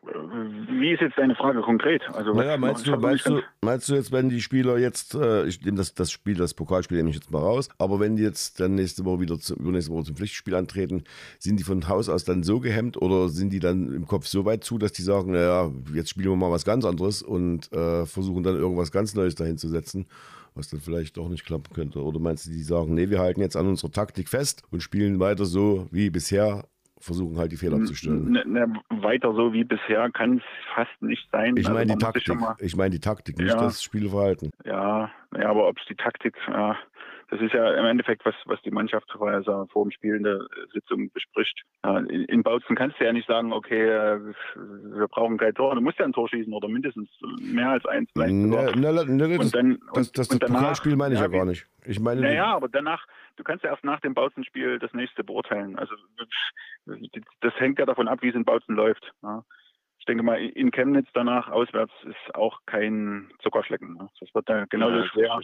Wie ist jetzt deine Frage konkret? Also, Naja, meinst du, meinst, du, meinst du jetzt, wenn die Spieler jetzt, äh, ich nehme das, das Spiel, das Pokalspiel nehme ich jetzt mal raus, aber wenn die jetzt dann nächste Woche wieder, zu, übernächste Woche zum Pflichtspiel antreten, sind die von Haus aus dann so gehemmt oder sind die dann im Kopf so weit zu, dass die sagen, naja, jetzt spielen wir mal was ganz anderes und äh, versuchen dann irgendwas ganz Neues dahin zu setzen, was dann vielleicht doch nicht klappen könnte? Oder meinst du, die sagen, nee, wir halten jetzt an unserer Taktik fest und spielen weiter so wie bisher, versuchen halt die Fehler abzustellen? Ne, ne, weiter so wie bisher kann es fast nicht sein. Ich Also meine die muss sich Taktik. Ich meine die Taktik, nicht Ja. das Spielverhalten. Ja, ja aber ob es die Taktik, ja, das ist ja im Endeffekt was, was die Mannschaft vorher so vor dem Spiel in der Sitzung bespricht. Ja, in, in Bautzen kannst du ja nicht sagen, okay, äh, wir brauchen kein Tor. Du musst ja ein Tor schießen oder mindestens mehr als eins. vielleicht. Ne, ne, ne, das, Und dann, das, das, Pokalspiel meine ich ja, wie- gar nicht. Ich meine, Naja, aber danach, du kannst ja erst nach dem Bautzen-Spiel das nächste beurteilen. Also das hängt ja davon ab, wie es in Bautzen läuft. Ja. Ich denke mal, in Chemnitz danach auswärts ist auch kein Zuckerschlecken. Ne? Das wird da genauso Ja, schwer.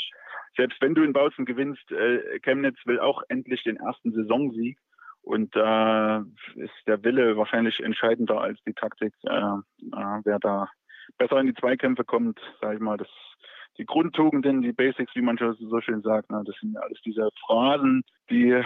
Selbst wenn du in Bautzen gewinnst, äh, Chemnitz will auch endlich den ersten Saisonsieg. Und da ist der Wille wahrscheinlich entscheidender als die Taktik. Äh, äh, wer da besser in die Zweikämpfe kommt, sage ich mal, das die Grundtugenden, die Basics, wie man schon so schön sagt, ne, das sind ja alles diese Phrasen, die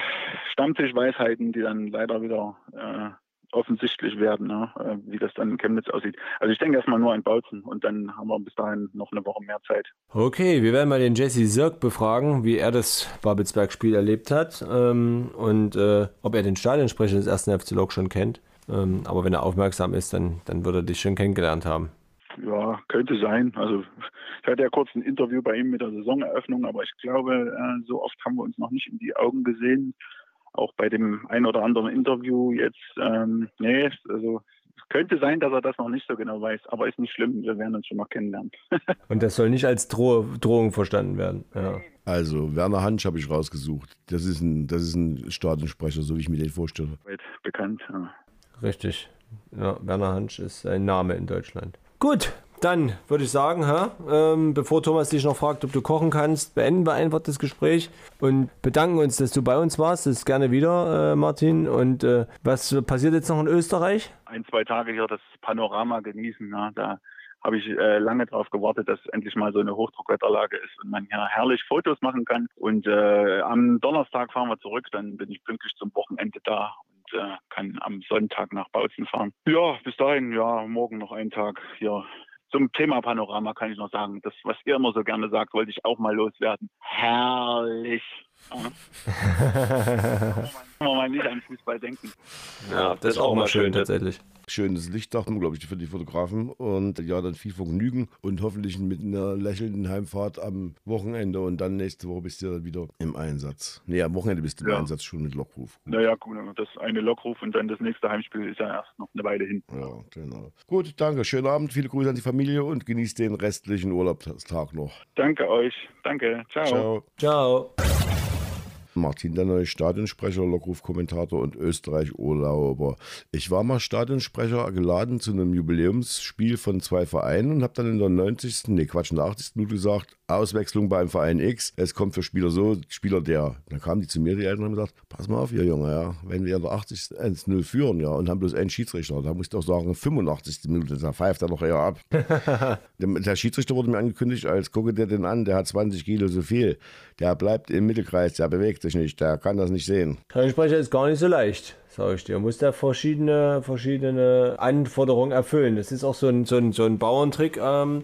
Stammtischweisheiten, die dann leider wieder äh, offensichtlich werden, ne, äh, wie das dann in Chemnitz aussieht. Also ich denke erstmal nur an Bautzen und dann haben wir bis dahin noch eine Woche mehr Zeit. Okay, wir werden mal den Jesse Sirk befragen, wie er das Babelsberg-Spiel erlebt hat ähm, und äh, ob er den Stadionsprecher des ersten FC Lok schon kennt. Ähm, aber wenn er aufmerksam ist, dann, dann wird er dich schon kennengelernt haben. Ja, könnte sein. Also ich hatte ja kurz ein Interview bei ihm mit der Saisoneröffnung, aber ich glaube, äh, so oft haben wir uns noch nicht in die Augen gesehen. Auch bei dem ein oder anderen Interview jetzt. Ähm, nee, also es könnte sein, dass er das noch nicht so genau weiß, aber ist nicht schlimm. Wir werden uns schon noch kennenlernen. [LAUGHS] Und das soll nicht als Droh Drohung verstanden werden. Ja. also Werner Hansch habe ich rausgesucht. Das ist ein, das ist ein Stadionsprecher, so wie ich mir den vorstelle. Weit bekannt. Ja. Richtig. Ja, Werner Hansch ist ein Name in Deutschland. Gut, dann würde ich sagen, hä, ähm, bevor Thomas dich noch fragt, ob du kochen kannst, beenden wir einfach das Gespräch und bedanken uns, dass du bei uns warst. Das ist gerne wieder, äh, Martin. Und äh, was passiert jetzt noch in Österreich? Ein, zwei Tage hier das Panorama genießen. Ja. Da habe ich äh, lange darauf gewartet, dass endlich mal so eine Hochdruckwetterlage ist und man hier herrlich Fotos machen kann. Und äh, am Donnerstag fahren wir zurück, dann bin ich pünktlich zum Wochenende da und äh, kann am Sonntag nach Bautzen fahren. Ja, bis dahin, ja, morgen noch einen Tag hier. Zum Thema Panorama kann ich noch sagen, das, was ihr immer so gerne sagt, wollte ich auch mal loswerden. Herrlich. Ja. [LAUGHS] Kann man mal nicht an Fußball denken. Ja, das ist auch mal schön tatsächlich. Schönes Lichtdach, glaube ich, für die Fotografen. Und ja, dann viel Vergnügen und hoffentlich mit einer lächelnden Heimfahrt am Wochenende. Und dann nächste Woche bist du dann wieder im Einsatz. Nee, am Wochenende bist du im Ja. Einsatz schon mit Lockruf. Naja, gut, das eine Lockruf und dann das nächste Heimspiel ist ja erst noch eine Weile hin. Ja, genau. Gut, danke. Schönen Abend, viele Grüße an die Familie und genießt den restlichen Urlaubstag noch. Danke euch. Danke. Ciao. Ciao. Ciao. Martin, der neue Stadionsprecher, Lockruf-Kommentator und Österreich-Urlauber. Ich war mal Stadionsprecher geladen zu einem Jubiläumsspiel von zwei Vereinen und habe dann in der 90. nee Quatsch, in der 80. Minute gesagt, Auswechslung beim Verein X, es kommt für Spieler so, Spieler der. Dann kamen die zu mir, die Eltern, und haben gesagt, pass mal auf, ihr Junge, ja, wenn wir in der 80. 1-0 führen, ja, und haben bloß einen Schiedsrichter, da musst du auch sagen, 85. Minute, da pfeift er noch eher ab. [LAUGHS] der Schiedsrichter wurde mir angekündigt, als gucke dir den an, der hat 20 Kilo so viel. Der bleibt im Mittelkreis, der bewegt sich nicht, der kann das nicht sehen. Sprecher ist gar nicht so leicht, sage ich dir. Muss da verschiedene, verschiedene Anforderungen erfüllen. Das ist auch so ein, so ein, so ein Bauerntrick. Ähm,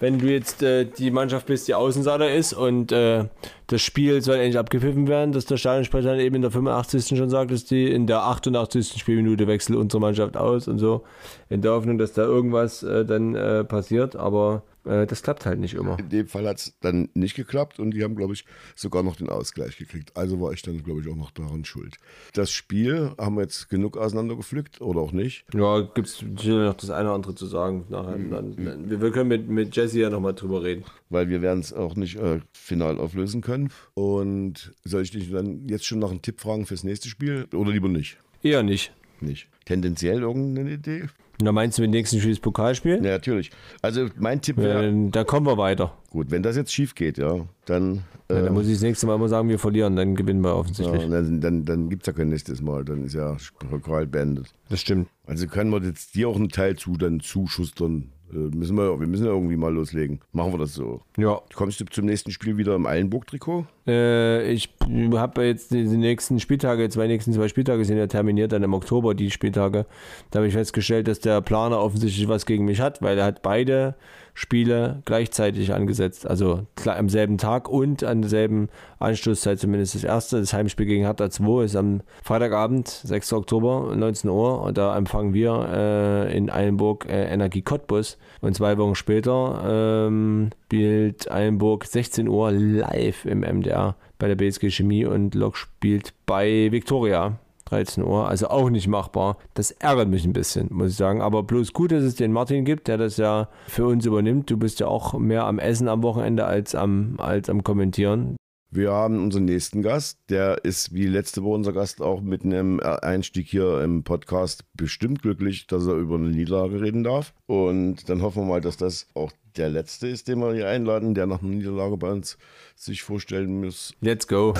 wenn du jetzt äh, die Mannschaft bist, die Außenseiter ist und äh, das Spiel soll endlich abgepfiffen werden, dass der Stadionsprecher dann eben in der 85. schon sagt, dass die in der 88. Spielminute wechselt unsere Mannschaft aus und so, in der Hoffnung, dass da irgendwas äh, dann äh, passiert, aber äh, das klappt halt nicht immer. In dem Fall hat es dann nicht geklappt und die haben, glaube ich, sogar noch den Ausgleich gekriegt. Also war ich dann, glaube ich, auch noch daran schuld. Das Spiel haben wir jetzt genug auseinandergepflückt oder auch nicht. Ja, gibt es noch das eine oder andere zu sagen. Nachher. Mhm. Dann, wir, wir, können mit, mit Jesse ja nochmal drüber reden. Weil wir werden es auch nicht äh, final auflösen können. Und soll ich dich dann jetzt schon nach einem Tipp fragen fürs nächste Spiel oder lieber nicht? Eher nicht. Nicht. Tendenziell irgendeine Idee? Da meinst du mit dem nächsten Spiel das Pokalspiel? Ja, natürlich. Also mein Tipp wäre. Da kommen wir weiter. Gut, wenn das jetzt schief geht, ja, dann. Ja, dann äh, muss ich das nächste Mal immer sagen, wir verlieren, dann gewinnen wir offensichtlich. Ja, dann dann, dann gibt es ja kein nächstes Mal, dann ist ja Pokal beendet. Das stimmt. Also können wir jetzt dir auch einen Teil zu, dann zuschustern. Äh, müssen wir, wir müssen ja irgendwie mal loslegen. Machen wir das so. Ja. Kommst du zum nächsten Spiel wieder im Eilenburg-Trikot? Äh, ich habe jetzt die, nächsten Spieltage, zwei nächsten zwei Spieltage sind ja terminiert, dann im Oktober die Spieltage. Da habe ich festgestellt, dass der Planer offensichtlich was gegen mich hat, weil er hat beide Spiele gleichzeitig angesetzt. Also am selben Tag und an derselben Anstoßzeit zumindest das erste. Das Heimspiel gegen Hertha 2 ist am Freitagabend, 6. Oktober, 19 Uhr. Und da empfangen wir äh, in Eilenburg äh, Energie Cottbus. Und zwei Wochen später ähm, spielt Eilenburg 16 Uhr live im MDR bei der BSG Chemie und Lok spielt bei Viktoria. 13 Uhr, also auch nicht machbar. Das ärgert mich ein bisschen, muss ich sagen. Aber bloß gut, dass es den Martin gibt, der das ja für uns übernimmt. Du bist ja auch mehr am Essen am Wochenende als am, als am Kommentieren. Wir haben unseren nächsten Gast, der ist wie letzte Woche unser Gast auch mit einem Einstieg hier im Podcast bestimmt glücklich, dass er über eine Niederlage reden darf. Und dann hoffen wir mal, dass das auch der letzte ist, den wir hier einladen, der nach einer Niederlage bei uns sich vorstellen muss. Let's go.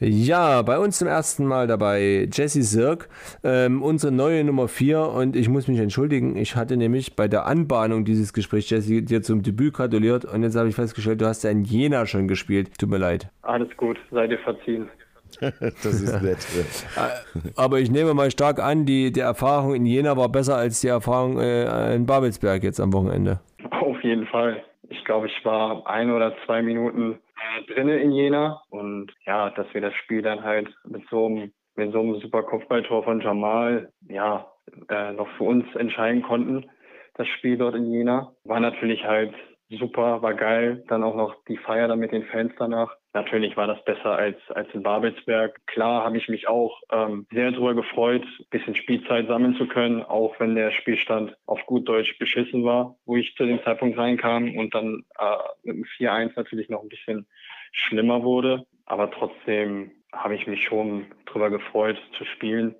Ja, bei uns zum ersten Mal dabei Jesse Sirk, ähm, unsere neue Nummer 4 und ich muss mich entschuldigen, ich hatte nämlich bei der Anbahnung dieses Gesprächs Jesse dir zum Debüt gratuliert und jetzt habe ich festgestellt, du hast ja in Jena schon gespielt. Tut mir leid. Alles gut, seid ihr verziehen. [LAUGHS] das ist nett. Äh, aber ich nehme mal stark an, die, die Erfahrung in Jena war besser als die Erfahrung äh, in Babelsberg jetzt am Wochenende. Auf jeden Fall. Ich glaube, ich war ein oder zwei Minuten drinne in Jena. Und ja, dass wir das Spiel dann halt mit so einem, mit so einem super Kopfballtor von Jamal, ja, äh, noch für uns entscheiden konnten, das Spiel dort in Jena, war natürlich halt super, war geil. Dann auch noch die Feier da mit den Fans danach. Natürlich war das besser als, als in Babelsberg. Klar habe ich mich auch ähm, sehr darüber gefreut, ein bisschen Spielzeit sammeln zu können, auch wenn der Spielstand auf gut Deutsch beschissen war, wo ich zu dem Zeitpunkt reinkam und dann äh, mit dem 4-1 natürlich noch ein bisschen schlimmer wurde. Aber trotzdem habe ich mich schon darüber gefreut zu spielen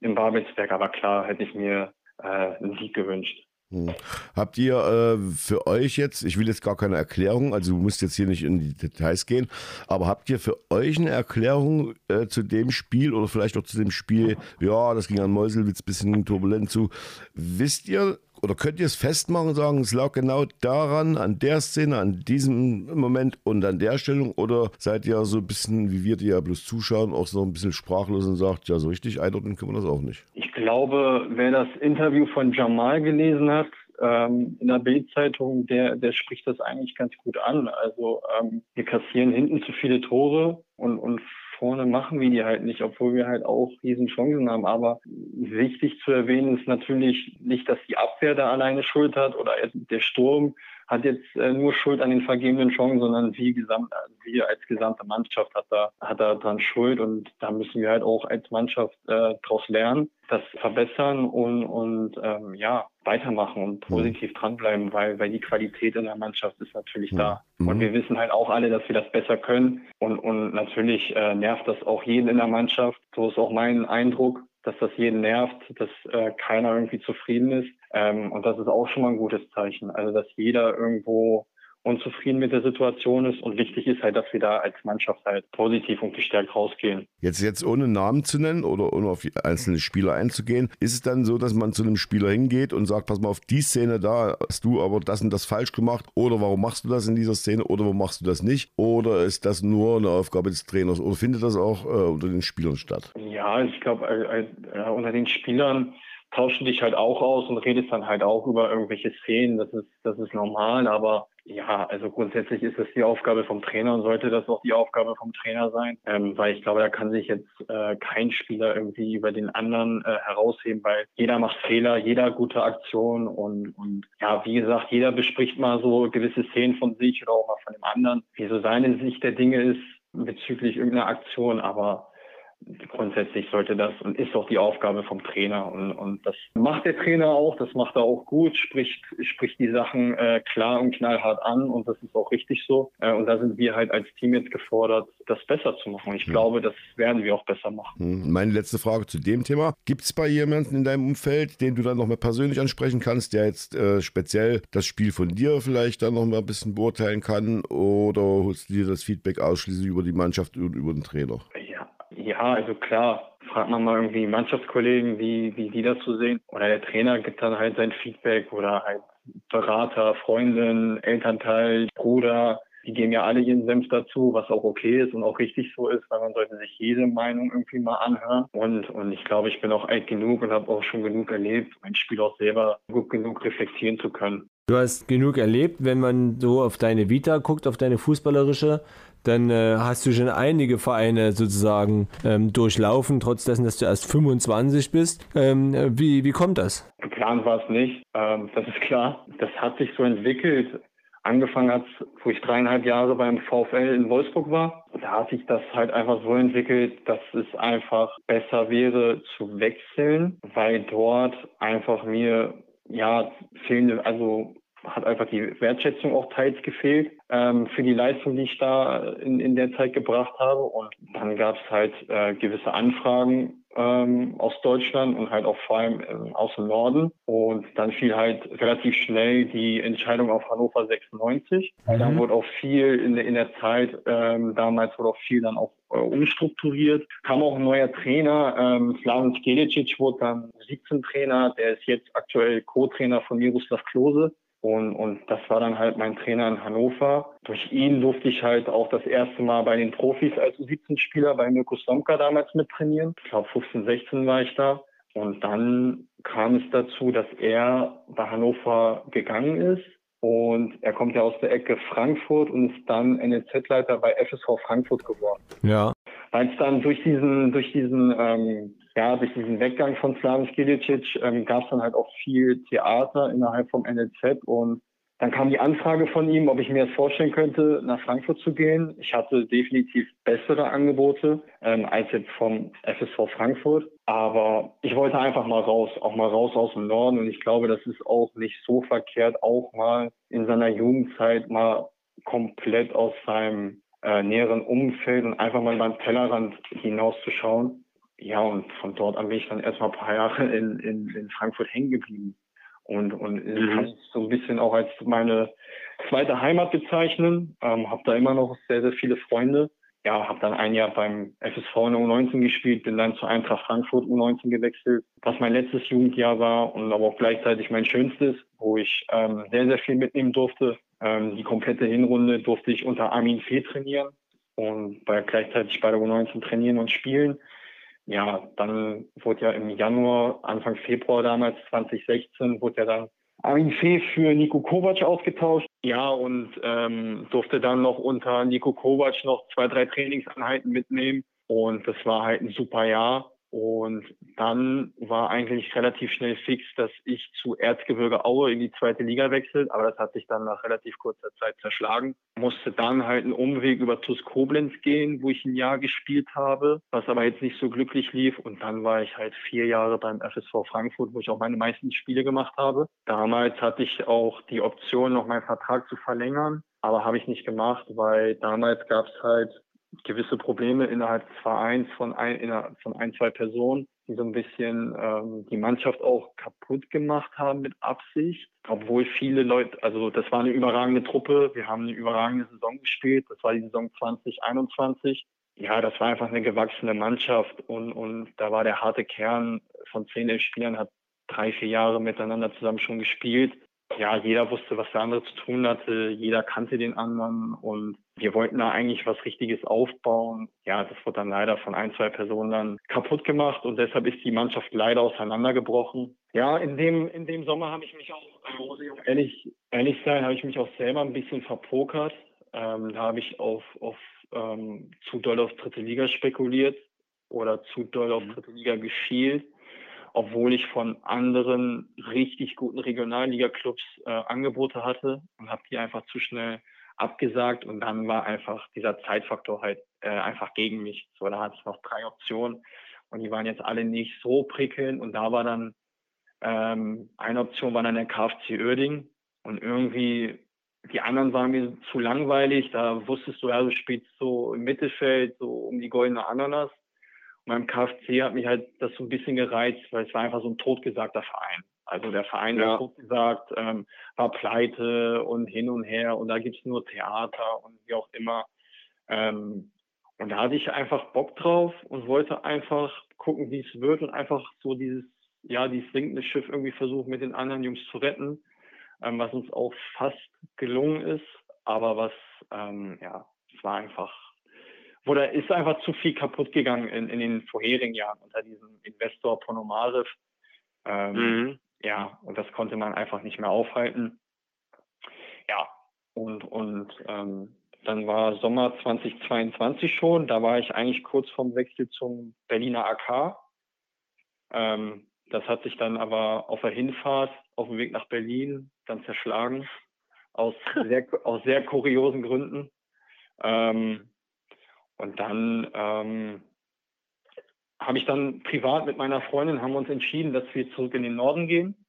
in Babelsberg. Aber klar hätte ich mir äh, einen Sieg gewünscht. Hm. Habt ihr äh, für euch jetzt, ich will jetzt gar keine Erklärung, also du musst jetzt hier nicht in die Details gehen, aber habt ihr für euch eine Erklärung äh, zu dem Spiel oder vielleicht auch zu dem Spiel, ja, das ging an Meuselwitz ein bisschen turbulent zu. Wisst ihr, oder könnt ihr es festmachen und sagen, es lag genau daran, an der Szene, an diesem Moment und an der Stellung? Oder seid ihr so ein bisschen, wie wir, die ja bloß zuschauen, auch so ein bisschen sprachlos und sagt, ja, so richtig einordnen können wir das auch nicht? Ich glaube, wer das Interview von Jamal gelesen hat, ähm, in der Bildzeitung, der, der spricht das eigentlich ganz gut an. Also ähm, wir kassieren hinten zu viele Tore und, und vorne machen wir die halt nicht, obwohl wir halt auch riesen Chancen haben. Aber wichtig zu erwähnen ist natürlich nicht, dass die Abwehr da alleine Schuld hat oder der Sturm, hat jetzt äh, nur Schuld an den vergebenen Chancen, sondern wir, gesamt, wir als gesamte Mannschaft hat da, hat da dran Schuld und da müssen wir halt auch als Mannschaft äh, daraus lernen, das verbessern und, und ähm, ja, weitermachen und mhm. positiv dranbleiben, weil, weil die Qualität in der Mannschaft ist natürlich mhm. da. Und wir wissen halt auch alle, dass wir das besser können. Und, und natürlich äh, nervt das auch jeden in der Mannschaft. So ist auch mein Eindruck dass das jeden nervt, dass äh, keiner irgendwie zufrieden ist. Ähm, und das ist auch schon mal ein gutes Zeichen. Also dass jeder irgendwo unzufrieden mit der Situation ist. Und wichtig ist halt, dass wir da als Mannschaft halt positiv und gestärkt rausgehen. Jetzt, jetzt ohne Namen zu nennen oder ohne auf einzelne Spieler einzugehen, ist es dann so, dass man zu einem Spieler hingeht und sagt, pass mal auf die Szene da, hast du aber das und das falsch gemacht oder warum machst du das in dieser Szene oder warum machst du das nicht? Oder ist das nur eine Aufgabe des Trainers oder findet das auch äh, unter den Spielern statt? Ja, ich glaube, äh, äh, unter den Spielern tauschen dich halt auch aus und redest dann halt auch über irgendwelche Szenen. Das ist, das ist normal, aber ja, also grundsätzlich ist es die Aufgabe vom Trainer und sollte das auch die Aufgabe vom Trainer sein, ähm, weil ich glaube, da kann sich jetzt äh, kein Spieler irgendwie über den anderen äh, herausheben, weil jeder macht Fehler, jeder gute Aktion und, und ja, wie gesagt, jeder bespricht mal so gewisse Szenen von sich oder auch mal von dem anderen, wie so seine Sicht der Dinge ist bezüglich irgendeiner Aktion, aber grundsätzlich sollte das und ist auch die Aufgabe vom Trainer. Und, und das macht der Trainer auch, das macht er auch gut, spricht, spricht die Sachen äh, klar und knallhart an und das ist auch richtig so. Äh, und da sind wir halt als Team jetzt gefordert, das besser zu machen. Und ich mhm. glaube, das werden wir auch besser machen. Hm, meine letzte Frage zu dem Thema. Gibt es bei jemandem in deinem Umfeld, den du dann noch mal persönlich ansprechen kannst, der jetzt äh, speziell das Spiel von dir vielleicht dann noch mal ein bisschen beurteilen kann oder holst du dir das Feedback ausschließlich über die Mannschaft und über den Trainer? Ja, also klar, fragt man mal irgendwie Mannschaftskollegen, wie, wie die das so sehen. Oder der Trainer gibt dann halt sein Feedback oder halt Berater, Freundin, Elternteil, Bruder. Die geben ja alle ihren Senf dazu, was auch okay ist und auch richtig so ist, weil man sollte sich jede Meinung irgendwie mal anhören. Und, und ich glaube, ich bin auch alt genug und habe auch schon genug erlebt, mein Spiel auch selber gut genug reflektieren zu können. Du hast genug erlebt, wenn man so auf deine Vita guckt, auf deine fußballerische, dann äh, hast du schon einige Vereine sozusagen ähm, durchlaufen, trotz dessen, dass du erst 25 bist. Ähm, wie, wie kommt das? Geplant war es nicht, ähm, das ist klar. Das hat sich so entwickelt. Angefangen hat wo ich dreieinhalb Jahre beim VfL in Wolfsburg war. Da hat sich das halt einfach so entwickelt, dass es einfach besser wäre zu wechseln, weil dort einfach mir ja fehlende, also hat einfach die Wertschätzung auch teils gefehlt ähm, für die Leistung, die ich da in, in der Zeit gebracht habe. Und dann gab es halt äh, gewisse Anfragen ähm, aus Deutschland und halt auch vor allem äh, aus dem Norden. Und dann fiel halt relativ schnell die Entscheidung auf Hannover 96. Mhm. Dann wurde auch viel in, in der Zeit, ähm, damals wurde auch viel dann auch äh, umstrukturiert. Kam auch ein neuer Trainer, ähm, Slaven Skelicic wurde dann 17 Trainer, der ist jetzt aktuell Co-Trainer von Miroslav Klose. Und, und das war dann halt mein Trainer in Hannover. Durch ihn durfte ich halt auch das erste Mal bei den Profis als U17-Spieler bei Mirko Slomka damals mittrainieren. Ich glaube 15, 16 war ich da. Und dann kam es dazu, dass er bei Hannover gegangen ist. Und er kommt ja aus der Ecke Frankfurt und ist dann NLZ-Leiter bei FSV Frankfurt geworden. Ja. Weil es dann durch diesen, durch diesen ähm, ja, durch diesen Weggang von Slaven Skilicic ähm, gab es dann halt auch viel Theater innerhalb vom NLZ und dann kam die Anfrage von ihm, ob ich mir das vorstellen könnte, nach Frankfurt zu gehen. Ich hatte definitiv bessere Angebote ähm, als jetzt vom FSV Frankfurt. Aber ich wollte einfach mal raus, auch mal raus aus dem Norden. Und ich glaube, das ist auch nicht so verkehrt, auch mal in seiner Jugendzeit mal komplett aus seinem äh, näheren Umfeld und einfach mal beim Tellerrand hinauszuschauen. Ja, und von dort an bin ich dann erstmal ein paar Jahre in, in, in Frankfurt hängen geblieben. Und, und mhm. kann so ein bisschen auch als meine zweite Heimat bezeichnen. Ähm, habe da immer noch sehr, sehr viele Freunde. Ja, habe dann ein Jahr beim FSV in der U19 gespielt, bin dann zur Eintracht Frankfurt U19 gewechselt, was mein letztes Jugendjahr war und aber auch gleichzeitig mein schönstes, wo ich ähm, sehr, sehr viel mitnehmen durfte. Ähm, die komplette Hinrunde durfte ich unter Armin Fee trainieren und bei, gleichzeitig bei der U19 trainieren und spielen ja, dann wurde ja im Januar, Anfang Februar damals, 2016, wurde ja dann Armin Fee für Nico Kovac ausgetauscht. Ja, und ähm, durfte dann noch unter Nico Kovac noch zwei, drei Trainingseinheiten mitnehmen. Und das war halt ein super Jahr. Und dann war eigentlich relativ schnell fix, dass ich zu Erzgebirge Aue in die zweite Liga wechselt, aber das hat sich dann nach relativ kurzer Zeit zerschlagen. Musste dann halt einen Umweg über TuS Koblenz gehen, wo ich ein Jahr gespielt habe, was aber jetzt nicht so glücklich lief. Und dann war ich halt vier Jahre beim FSV Frankfurt, wo ich auch meine meisten Spiele gemacht habe. Damals hatte ich auch die Option, noch meinen Vertrag zu verlängern, aber habe ich nicht gemacht, weil damals gab es halt gewisse Probleme innerhalb des Vereins von ein, von ein, zwei Personen, die so ein bisschen ähm, die Mannschaft auch kaputt gemacht haben mit Absicht. Obwohl viele Leute, also das war eine überragende Truppe, wir haben eine überragende Saison gespielt, das war die Saison 2021. Ja, das war einfach eine gewachsene Mannschaft und, und da war der harte Kern von zehn, elf Spielern, hat drei, vier Jahre miteinander zusammen schon gespielt ja, jeder wusste, was der andere zu tun hatte, jeder kannte den anderen und wir wollten da eigentlich was Richtiges aufbauen. Ja, das wurde dann leider von ein, zwei Personen dann kaputt gemacht und deshalb ist die Mannschaft leider auseinandergebrochen. Ja, in dem, in dem Sommer habe ich mich auch, muss ich auch ehrlich, ehrlich sein, habe ich mich auch selber ein bisschen verpokert. Ähm, da habe ich auf, auf ähm, zu doll auf dritte Liga spekuliert oder zu doll auf mhm. dritte Liga geschielt obwohl ich von anderen richtig guten Regionalliga-Clubs äh, Angebote hatte und habe die einfach zu schnell abgesagt und dann war einfach dieser Zeitfaktor halt äh, einfach gegen mich. So, da hatte ich noch drei Optionen und die waren jetzt alle nicht so prickelnd und da war dann ähm, eine Option war dann der KfC Oerding und irgendwie die anderen waren mir zu langweilig. Da wusstest du, ja, du spielst so im Mittelfeld, so um die goldene Ananas beim KfC hat mich halt das so ein bisschen gereizt, weil es war einfach so ein totgesagter Verein. Also der Verein ja. totgesagt, ähm, war pleite und hin und her und da gibt's nur Theater und wie auch immer. Ähm, und da hatte ich einfach Bock drauf und wollte einfach gucken, wie es wird und einfach so dieses, ja, dieses sinkende Schiff irgendwie versuchen, mit den anderen Jungs zu retten, ähm, was uns auch fast gelungen ist, aber was, ähm, ja, es war einfach oder ist einfach zu viel kaputt gegangen in, in den vorherigen Jahren unter diesem Investor Ponomarev. Ähm, mhm. Ja, und das konnte man einfach nicht mehr aufhalten. Ja, und, und ähm, dann war Sommer 2022 schon, da war ich eigentlich kurz vorm Wechsel zum Berliner AK. Ähm, das hat sich dann aber auf der Hinfahrt, auf dem Weg nach Berlin, dann zerschlagen, aus [LAUGHS] sehr, aus sehr kuriosen Gründen. Ähm, und dann ähm, habe ich dann privat mit meiner Freundin haben wir uns entschieden, dass wir zurück in den Norden gehen.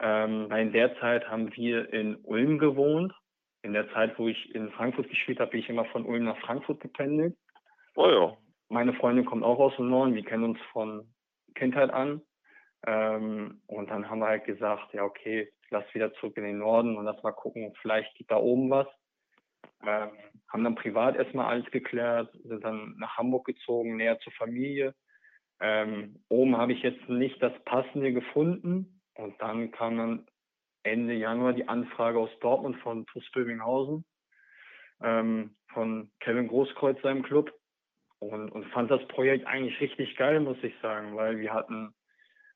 Ähm, weil in der Zeit haben wir in Ulm gewohnt. In der Zeit, wo ich in Frankfurt gespielt habe, bin ich immer von Ulm nach Frankfurt gependelt. Oh ja. Meine Freundin kommt auch aus dem Norden. Wir kennen uns von Kindheit an. Ähm, und dann haben wir halt gesagt, ja okay, lass wieder zurück in den Norden und lass mal gucken, vielleicht geht da oben was. Ähm, haben dann privat erstmal alles geklärt, sind dann nach Hamburg gezogen, näher zur Familie. Ähm, oben habe ich jetzt nicht das Passende gefunden und dann kam dann Ende Januar die Anfrage aus Dortmund von TuS Bövinghausen, ähm, von Kevin Großkreuz, seinem Club und, und fand das Projekt eigentlich richtig geil, muss ich sagen, weil wir hatten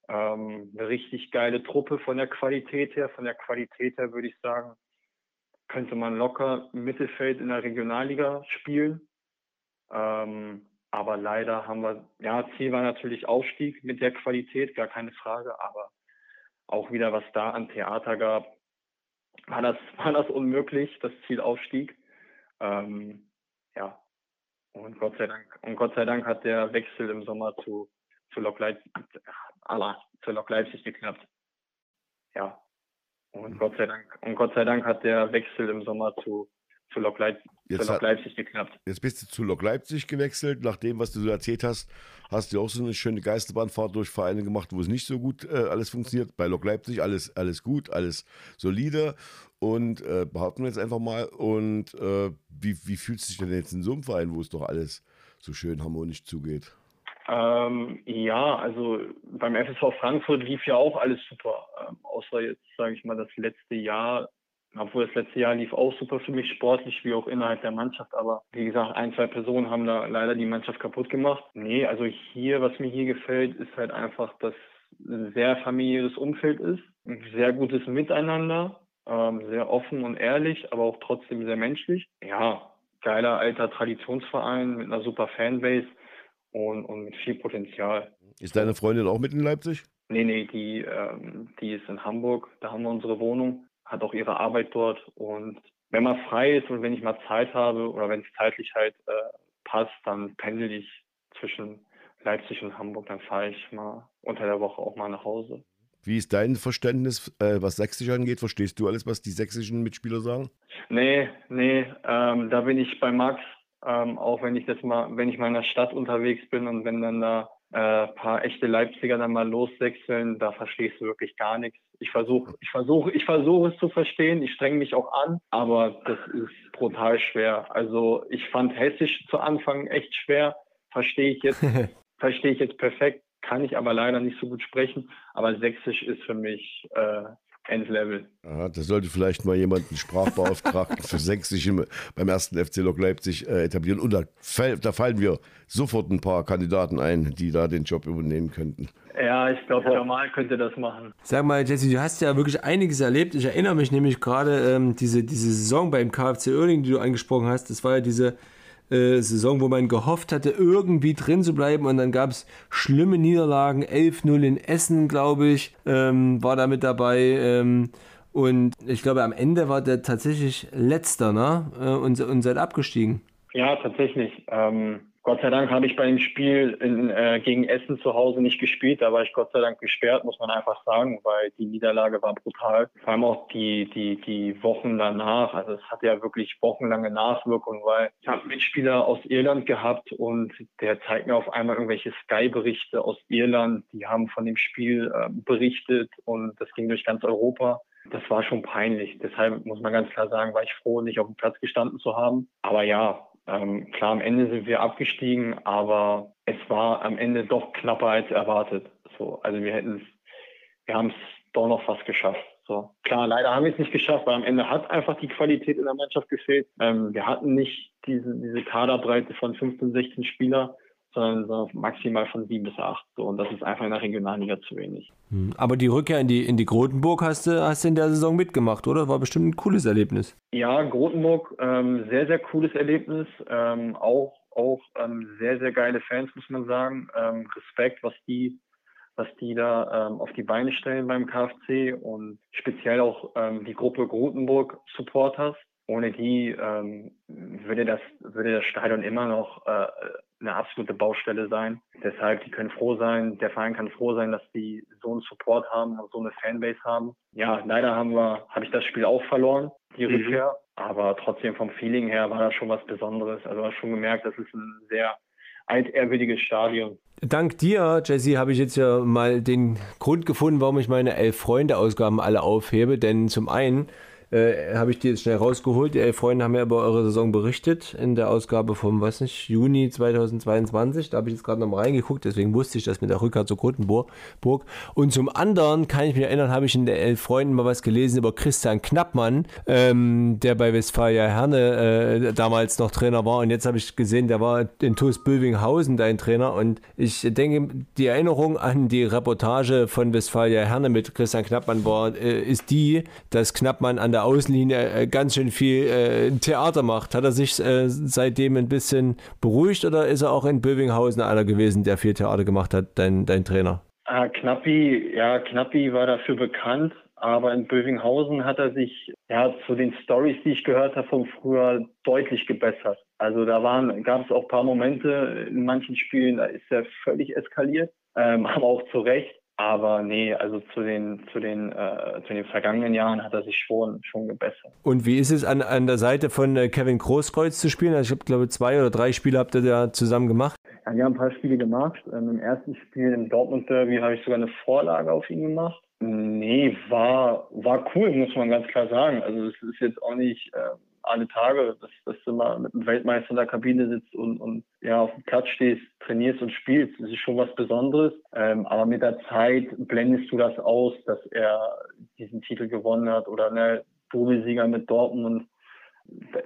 ähm, eine richtig geile Truppe von der Qualität her. Von der Qualität her würde ich sagen, könnte man locker Mittelfeld in der Regionalliga spielen. Ähm, aber leider haben wir, ja, Ziel war natürlich Aufstieg mit der Qualität, gar keine Frage, aber auch wieder, was da an Theater gab, war das, [LAUGHS] war das unmöglich, das Ziel Aufstieg. Ähm, ja. Und Gott sei Dank, und Gott sei Dank hat der Wechsel im Sommer zu, zu Lok Leipzig, Lok Leipzig geklappt. Ja, und Gott sei Dank, und Gott sei Dank hat der Wechsel im Sommer zu, zu Lok, Leip jetzt Lok Leipzig geklappt. Jetzt bist du zu Lok Leipzig gewechselt. Nach dem, was du so erzählt hast, hast du auch so eine schöne Geisterbahnfahrt durch Vereine gemacht, wo es nicht so gut äh, alles funktioniert. Bei Lok Leipzig alles, alles gut, alles solide. Und äh, behaupten wir jetzt einfach mal. Und äh, wie, wie fühlt sich denn jetzt in so einem Verein, wo es doch alles so schön harmonisch zugeht? Ähm, ja, also beim FSV Frankfurt lief ja auch alles super, ähm, außer jetzt, sage ich mal, das letzte Jahr. Obwohl das letzte Jahr lief auch super für mich, sportlich wie auch innerhalb der Mannschaft. Aber wie gesagt, ein, zwei Personen haben da leider die Mannschaft kaputt gemacht. Nee, also hier, was mir hier gefällt, ist halt einfach, dass ein sehr familiäres Umfeld ist, ein sehr gutes Miteinander, ähm, sehr offen und ehrlich, aber auch trotzdem sehr menschlich. Ja, geiler alter Traditionsverein mit einer super Fanbase und, und mit viel Potenzial. Ist deine Freundin auch mit in Leipzig? Nee, nee, die, ähm, die ist in Hamburg. Da haben wir unsere Wohnung, hat auch ihre Arbeit dort. Und wenn man frei ist und wenn ich mal Zeit habe oder wenn es zeitlich halt äh, passt, dann pendel ich zwischen Leipzig und Hamburg. Dann fahre ich mal unter der Woche auch mal nach Hause. Wie ist dein Verständnis, äh, was Sächsisch angeht? Verstehst du alles, was die sächsischen Mitspieler sagen? Nee, nee, ähm, da bin ich bei Max. Ähm, auch wenn ich das mal, wenn ich mal in der Stadt unterwegs bin und wenn dann da äh, paar echte Leipziger dann mal loswechseln, da verstehst du wirklich gar nichts. Ich versuche, ich versuche, ich versuche es zu verstehen. Ich strenge mich auch an, aber das ist brutal schwer. Also ich fand Hessisch zu Anfang echt schwer. Verstehe ich jetzt, [LAUGHS] verstehe ich jetzt perfekt, kann ich aber leider nicht so gut sprechen. Aber Sächsisch ist für mich äh, Endlevel. Aha, da sollte vielleicht mal jemand einen Sprachbeauftragten für Sächsisch im, beim ersten FC Lok Leipzig äh, etablieren. Und da, da, fallen wir sofort ein paar Kandidaten ein, die da den Job übernehmen könnten. Ja, ich glaube, Jamal könnte das machen. Sag mal, Jesse, du hast ja wirklich einiges erlebt. Ich erinnere mich nämlich gerade ähm, diese, diese Saison beim KfC Oerding, die du angesprochen hast. Das war ja diese äh, Saison, wo man gehofft hatte, irgendwie drin zu bleiben. Und dann gab es schlimme Niederlagen. 11-0 in Essen, glaube ich, ähm, war da mit dabei. Ähm, und ich glaube, am Ende war der tatsächlich letzter ne? Äh, und, und seid abgestiegen. Ja, tatsächlich. Ähm, Gott sei Dank habe ich bei dem Spiel in, äh, gegen Essen zu Hause nicht gespielt. Da war ich Gott sei Dank gesperrt, muss man einfach sagen, weil die Niederlage war brutal. Vor allem auch die, die, die Wochen danach. Also es hatte ja wirklich wochenlange Nachwirkungen, weil ich habe Mitspieler aus Irland gehabt und der zeigt mir auf einmal irgendwelche Sky-Berichte aus Irland. Die haben von dem Spiel äh, berichtet und das ging durch ganz Europa. Das war schon peinlich. Deshalb muss man ganz klar sagen, war ich froh, nicht auf dem Platz gestanden zu haben. Aber ja, ähm, klar, am Ende sind wir abgestiegen, aber es war am Ende doch knapper als erwartet. So, also wir hätten es, wir haben es doch noch fast geschafft. So, klar, leider haben wir es nicht geschafft, weil am Ende hat einfach die Qualität in der Mannschaft gefehlt. Ähm, wir hatten nicht diese, diese Kaderbreite von 15, 16 Spieler sondern maximal von sieben bis acht. So, und das ist einfach in der Regionalliga zu wenig. Hm, aber die Rückkehr in die, in die Grotenburg hast du, hast du in der Saison mitgemacht, oder? War bestimmt ein cooles Erlebnis. Ja, Grotenburg, ähm, sehr, sehr cooles Erlebnis. Ähm, auch auch ähm, sehr, sehr geile Fans, muss man sagen. Ähm, Respekt, was die was die da ähm, auf die Beine stellen beim KfC und speziell auch ähm, die Gruppe Grotenburg Supporters. Ohne die ähm, würde das würde das Stadion immer noch äh, eine absolute Baustelle sein. Deshalb, die können froh sein, der Verein kann froh sein, dass die so einen Support haben und so eine Fanbase haben. Ja, leider haben wir, habe ich das Spiel auch verloren, die mhm. Rückkehr. Aber trotzdem vom Feeling her war das schon was Besonderes. Also man hat schon gemerkt, das ist ein sehr altehrwürdiges Stadion. Dank dir, Jesse, habe ich jetzt ja mal den Grund gefunden, warum ich meine Elf-Freunde-Ausgaben alle aufhebe. Denn zum einen äh, habe ich die jetzt schnell rausgeholt. Die elf Freunde haben ja über eure Saison berichtet in der Ausgabe vom, was nicht, Juni 2022. Da habe ich jetzt gerade nochmal reingeguckt, deswegen wusste ich das mit der Rückkehr zur Grotenburg. Und zum anderen kann ich mich erinnern, habe ich in der elf Freunden mal was gelesen über Christian Knappmann, ähm, der bei Westfalia Herne äh, damals noch Trainer war. Und jetzt habe ich gesehen, der war in TuS Bövinghausen dein Trainer. Und ich denke, die Erinnerung an die Reportage von Westfalia Herne mit Christian Knappmann war, äh, ist die, dass Knappmann an der Außenlinie äh, ganz schön viel äh, Theater macht. Hat er sich äh, seitdem ein bisschen beruhigt oder ist er auch in Bövinghausen einer gewesen, der viel Theater gemacht hat, dein, dein Trainer? Ah, Knappi, ja, Knappi war dafür bekannt, aber in Bövinghausen hat er sich ja zu den Stories, die ich gehört habe von früher, deutlich gebessert. Also da waren, gab es auch ein paar Momente in manchen Spielen, da ist er völlig eskaliert, ähm, [LAUGHS] aber auch zu Recht. Aber nee, also zu den, zu den, äh, zu den vergangenen Jahren hat er sich schon, schon gebessert. Und wie ist es an, an der Seite von äh, Kevin Großkreuz zu spielen? Also ich habe, glaube zwei oder drei Spiele habt ihr da zusammen gemacht. Ja, wir haben ein paar Spiele gemacht. Ähm, Im ersten Spiel im Dortmund Derby habe ich sogar eine Vorlage auf ihn gemacht. Nee, war, war cool, muss man ganz klar sagen. Also es ist jetzt auch nicht, äh, alle Tage, dass, dass du mal mit einem Weltmeister in der Kabine sitzt und, und ja auf dem Platz stehst, trainierst und spielst. Das ist schon was Besonderes. Ähm, aber mit der Zeit blendest du das aus, dass er diesen Titel gewonnen hat oder ne, Doublesieger mit Dortmund.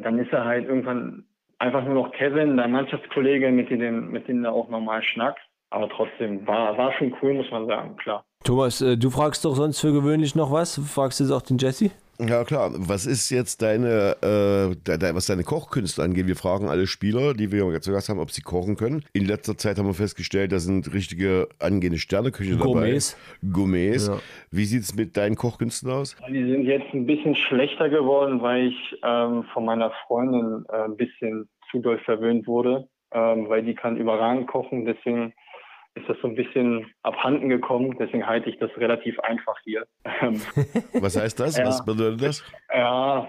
Dann ist er halt irgendwann einfach nur noch Kevin, dein Mannschaftskollege, mit dem, mit dem du auch normal schnackst. Aber trotzdem war, war schon cool, muss man sagen, klar. Thomas, äh, du fragst doch sonst für gewöhnlich noch was? Fragst du es auch den Jesse? Ja klar, was ist jetzt deine, äh, de, de, was deine Kochkünste angeht? Wir fragen alle Spieler, die wir zu Gast haben, ob sie kochen können. In letzter Zeit haben wir festgestellt, da sind richtige angehende Sterneköche dabei. Gourmets. Gourmets. Ja. Wie sieht es mit deinen Kochkünsten aus? Die sind jetzt ein bisschen schlechter geworden, weil ich ähm, von meiner Freundin äh, ein bisschen zu doll verwöhnt wurde, ähm, weil die kann überragend kochen. Deswegen ist das so ein bisschen abhanden gekommen. Deswegen halte ich das relativ einfach hier. Ähm, [LAUGHS] Was heißt das? Ja. Was bedeutet das? ja,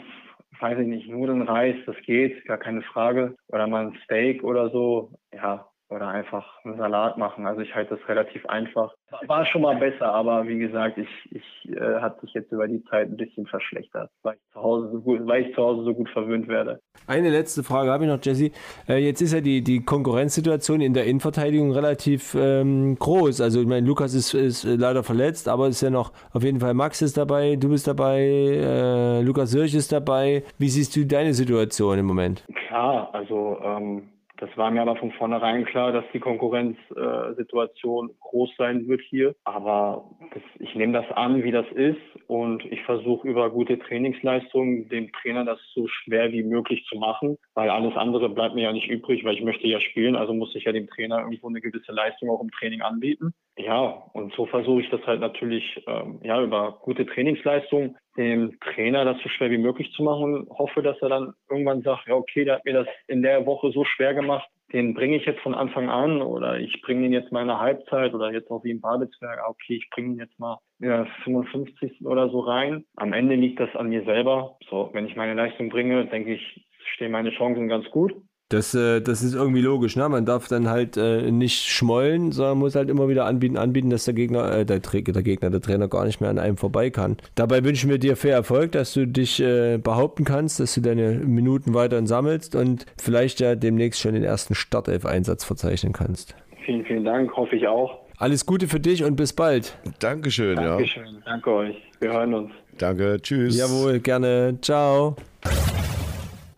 weiß ich nicht, Nudeln, Reis, das geht, gar keine Frage. Oder mal ein Steak oder so, ja. Oder einfach einen Salat machen. Also ich halte das relativ einfach. War schon mal besser, aber wie gesagt, ich, ich äh, hat sich jetzt über die Zeit ein bisschen verschlechtert, weil ich zu Hause so gut, weil ich zu Hause so gut verwöhnt werde. Eine letzte Frage habe ich noch, Jesse. Äh, jetzt ist ja die, die Konkurrenzsituation in der Innenverteidigung relativ ähm, groß. Also ich meine, Lukas ist, ist leider verletzt, aber es ist ja noch auf jeden Fall Max ist dabei, du bist dabei, äh, Lukas Sirch ist dabei. Wie siehst du deine Situation im Moment? Klar, also ähm, das war mir aber von vornherein klar, dass die Konkurrenzsituation äh, groß sein wird hier. Aber das, ich nehme das an, wie das ist und ich versuche über gute Trainingsleistungen dem Trainer das so schwer wie möglich zu machen, weil alles andere bleibt mir ja nicht übrig, weil ich möchte ja spielen, also muss ich ja dem Trainer irgendwo eine gewisse Leistung auch im Training anbieten. Ja, und so versuche ich das halt natürlich ähm, ja über gute Trainingsleistungen dem Trainer das so schwer wie möglich zu machen und hoffe, dass er dann irgendwann sagt, ja okay, der hat mir das in der Woche so schwer gemacht, den bringe ich jetzt von Anfang an oder ich bringe ihn jetzt mal in der Halbzeit oder jetzt auch wie im Babelsberg, ah, okay, ich bringe ihn jetzt mal ja, 55. oder so rein. Am Ende liegt das an mir selber. So, wenn ich meine Leistung bringe, denke ich, stehen meine Chancen ganz gut. Das, äh, das ist irgendwie logisch, ne? Man darf dann halt äh, nicht schmollen, sondern muss halt immer wieder anbieten, anbieten, dass der Gegner, äh, der, Tra- der Gegner, der Trainer gar nicht mehr an einem vorbei kann. Dabei wünschen wir dir viel Erfolg, dass du dich äh, behaupten kannst, dass du deine Minuten weiterhin sammelst und vielleicht ja demnächst schon den ersten Startelf-Einsatz verzeichnen kannst. Vielen, vielen Dank, hoffe ich auch. Alles Gute für dich und bis bald. Dankeschön, ja. Dankeschön, danke euch. Wir hören uns. Danke, tschüss. Jawohl, gerne. Ciao.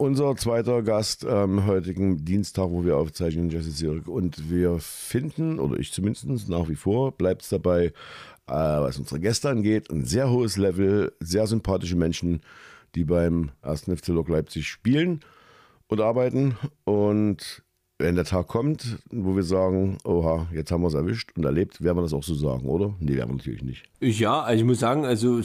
Unser zweiter Gast am heutigen Dienstag, wo wir aufzeichnen, Jesse Zirk. Und wir finden, oder ich zumindest nach wie vor, bleibt es dabei, äh, was unsere Gäste angeht, ein sehr hohes Level, sehr sympathische Menschen, die beim 1. FC Lok Leipzig spielen und arbeiten. Und wenn der Tag kommt, wo wir sagen, oha, jetzt haben wir es erwischt und erlebt, werden wir das auch so sagen, oder? Nee, werden wir natürlich nicht. Ja, also ich muss sagen, also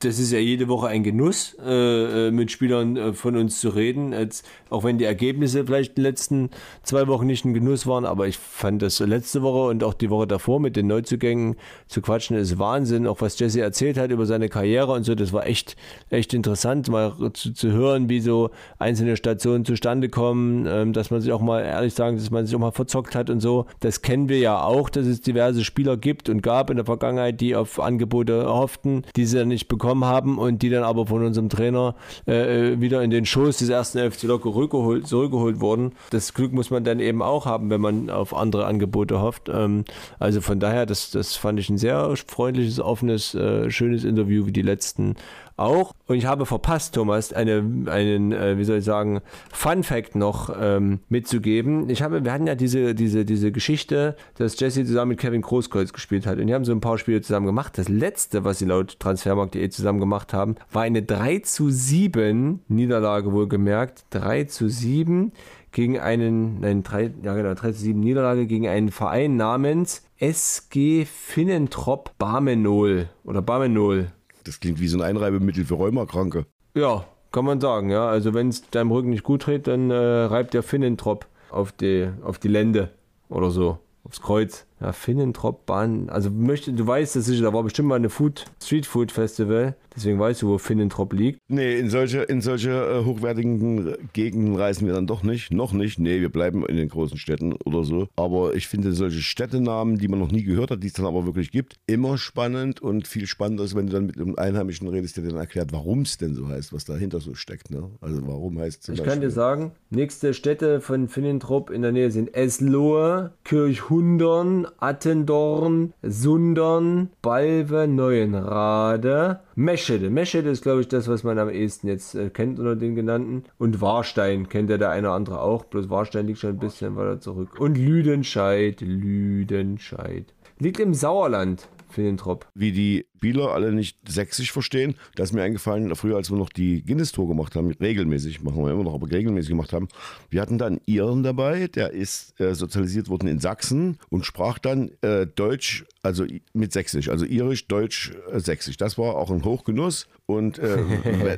das ist ja jede Woche ein Genuss, äh, äh, mit Spielern äh, von uns zu reden. Als, auch wenn die Ergebnisse vielleicht in den letzten zwei Wochen nicht ein Genuss waren, aber ich fand das letzte Woche und auch die Woche davor mit den Neuzugängen zu quatschen, ist Wahnsinn. Auch was Jesse erzählt hat über seine Karriere und so, das war echt, echt interessant, mal zu, zu hören, wie so einzelne Stationen zustande kommen, ähm, dass man sich auch mal ehrlich sagen, dass man sich auch mal verzockt hat und so. Das kennen wir ja auch, dass es diverse Spieler gibt und gab in der Vergangenheit, die auf Angebote hofften, die sie dann nicht bekommen haben und die dann aber von unserem Trainer äh, wieder in den Schoß des ersten FC Lok zurückgeholt, zurückgeholt wurden. Das Glück muss man dann eben auch haben, wenn man auf andere Angebote hofft. Ähm, also von daher, das, das fand ich ein sehr freundliches, offenes, äh, schönes Interview wie die letzten auch. Und ich habe verpasst, Thomas, eine, einen, äh, wie soll ich sagen, Fun Fact noch ähm, mitzugeben. Ich habe, wir hatten ja diese, diese, diese Geschichte, dass Jesse zusammen mit Kevin Großkreuz gespielt hat. Und die haben so ein paar Spiele zusammen gemacht. Das letzte, was sie laut Transfermarkt.de zusammen gemacht haben, war eine 3 zu 7 Niederlage wohlgemerkt. 3 zu 7 gegen einen, nein, 3, ja genau, 3 zu 7 Niederlage gegen einen Verein namens SG Finnentrop Barmenol oder Barmenol. Das klingt wie so ein Einreibemittel für Rheumakranke. Ja, kann man sagen, ja. Also wenn es deinem Rücken nicht gut dreht, dann äh, reibt der Finnentrop auf die, auf die Lende oder so, aufs Kreuz. Ja, Finnentrop Bahn. Also möchte, du weißt das sicher, da war bestimmt mal eine Food, Street Food Festival. Deswegen weißt du, wo Finnentrop liegt. Nee, in solche, in solche äh, hochwertigen Gegenden reisen wir dann doch nicht. Noch nicht. Nee, wir bleiben in den großen Städten oder so. Aber ich finde solche Städtenamen, die man noch nie gehört hat, die es dann aber wirklich gibt, immer spannend und viel spannender ist, wenn du dann mit einem Einheimischen redest, der dir dann erklärt, warum es denn so heißt, was dahinter so steckt. Ne? Also warum heißt es Ich Beispiel- kann dir sagen, nächste Städte von Finnentrop in der Nähe sind Eslohe, Kirchhundern, Attendorn, Sundern, Balve, Neuenrade, Meschede. Meschede ist, glaube ich, das, was man am ehesten jetzt äh, kennt unter den genannten. Und Warstein kennt ja der eine oder andere auch. Bloß Warstein liegt schon ein bisschen weiter zurück. Und Lüdenscheid, Lüdenscheid. Liegt im Sauerland. Finnentrop. Wie die Spieler alle nicht sächsisch verstehen, da ist mir eingefallen, früher als wir noch die Guinness-Tour gemacht haben, regelmäßig, machen wir immer noch, aber regelmäßig gemacht haben, wir hatten dann Iren dabei, der ist äh, sozialisiert worden in Sachsen und sprach dann äh, Deutsch, also mit Sächsisch, also Irisch, Deutsch, äh, Sächsisch. Das war auch ein Hochgenuss und äh,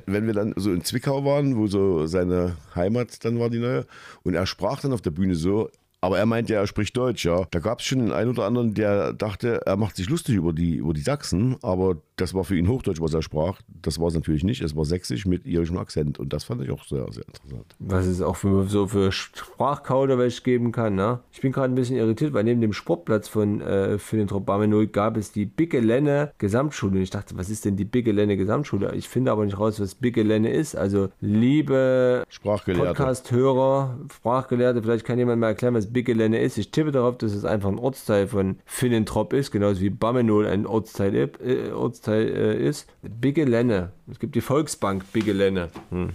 [LAUGHS] wenn wir dann so in Zwickau waren, wo so seine Heimat dann war, die neue, und er sprach dann auf der Bühne so, aber er meinte, er spricht Deutsch, ja. Da gab es schon den einen oder anderen, der dachte, er macht sich lustig über die, über die Sachsen, aber das war für ihn Hochdeutsch, was er sprach. Das war es natürlich nicht. Es war sächsisch mit irischem Akzent und das fand ich auch sehr, sehr interessant. Was es auch für, so für Sprachkauderwelsch geben kann, ne? Ich bin gerade ein bisschen irritiert, weil neben dem Sportplatz von äh, für den Trobamenol gab es die Biggelenne Gesamtschule. Und ich dachte, was ist denn die Biggelenne Gesamtschule? Ich finde aber nicht raus, was Biggelenne ist. Also, liebe Podcast-Hörer, Sprachgelehrte, vielleicht kann jemand mal erklären, was Biggelenne ist. Ich tippe darauf, dass es einfach ein Ortsteil von Finnentrop ist, genauso wie Bamenol ein Ortsteil, äh, Ortsteil äh, ist. Biggelenne. Es gibt die Volksbank Biggelenne. Hm.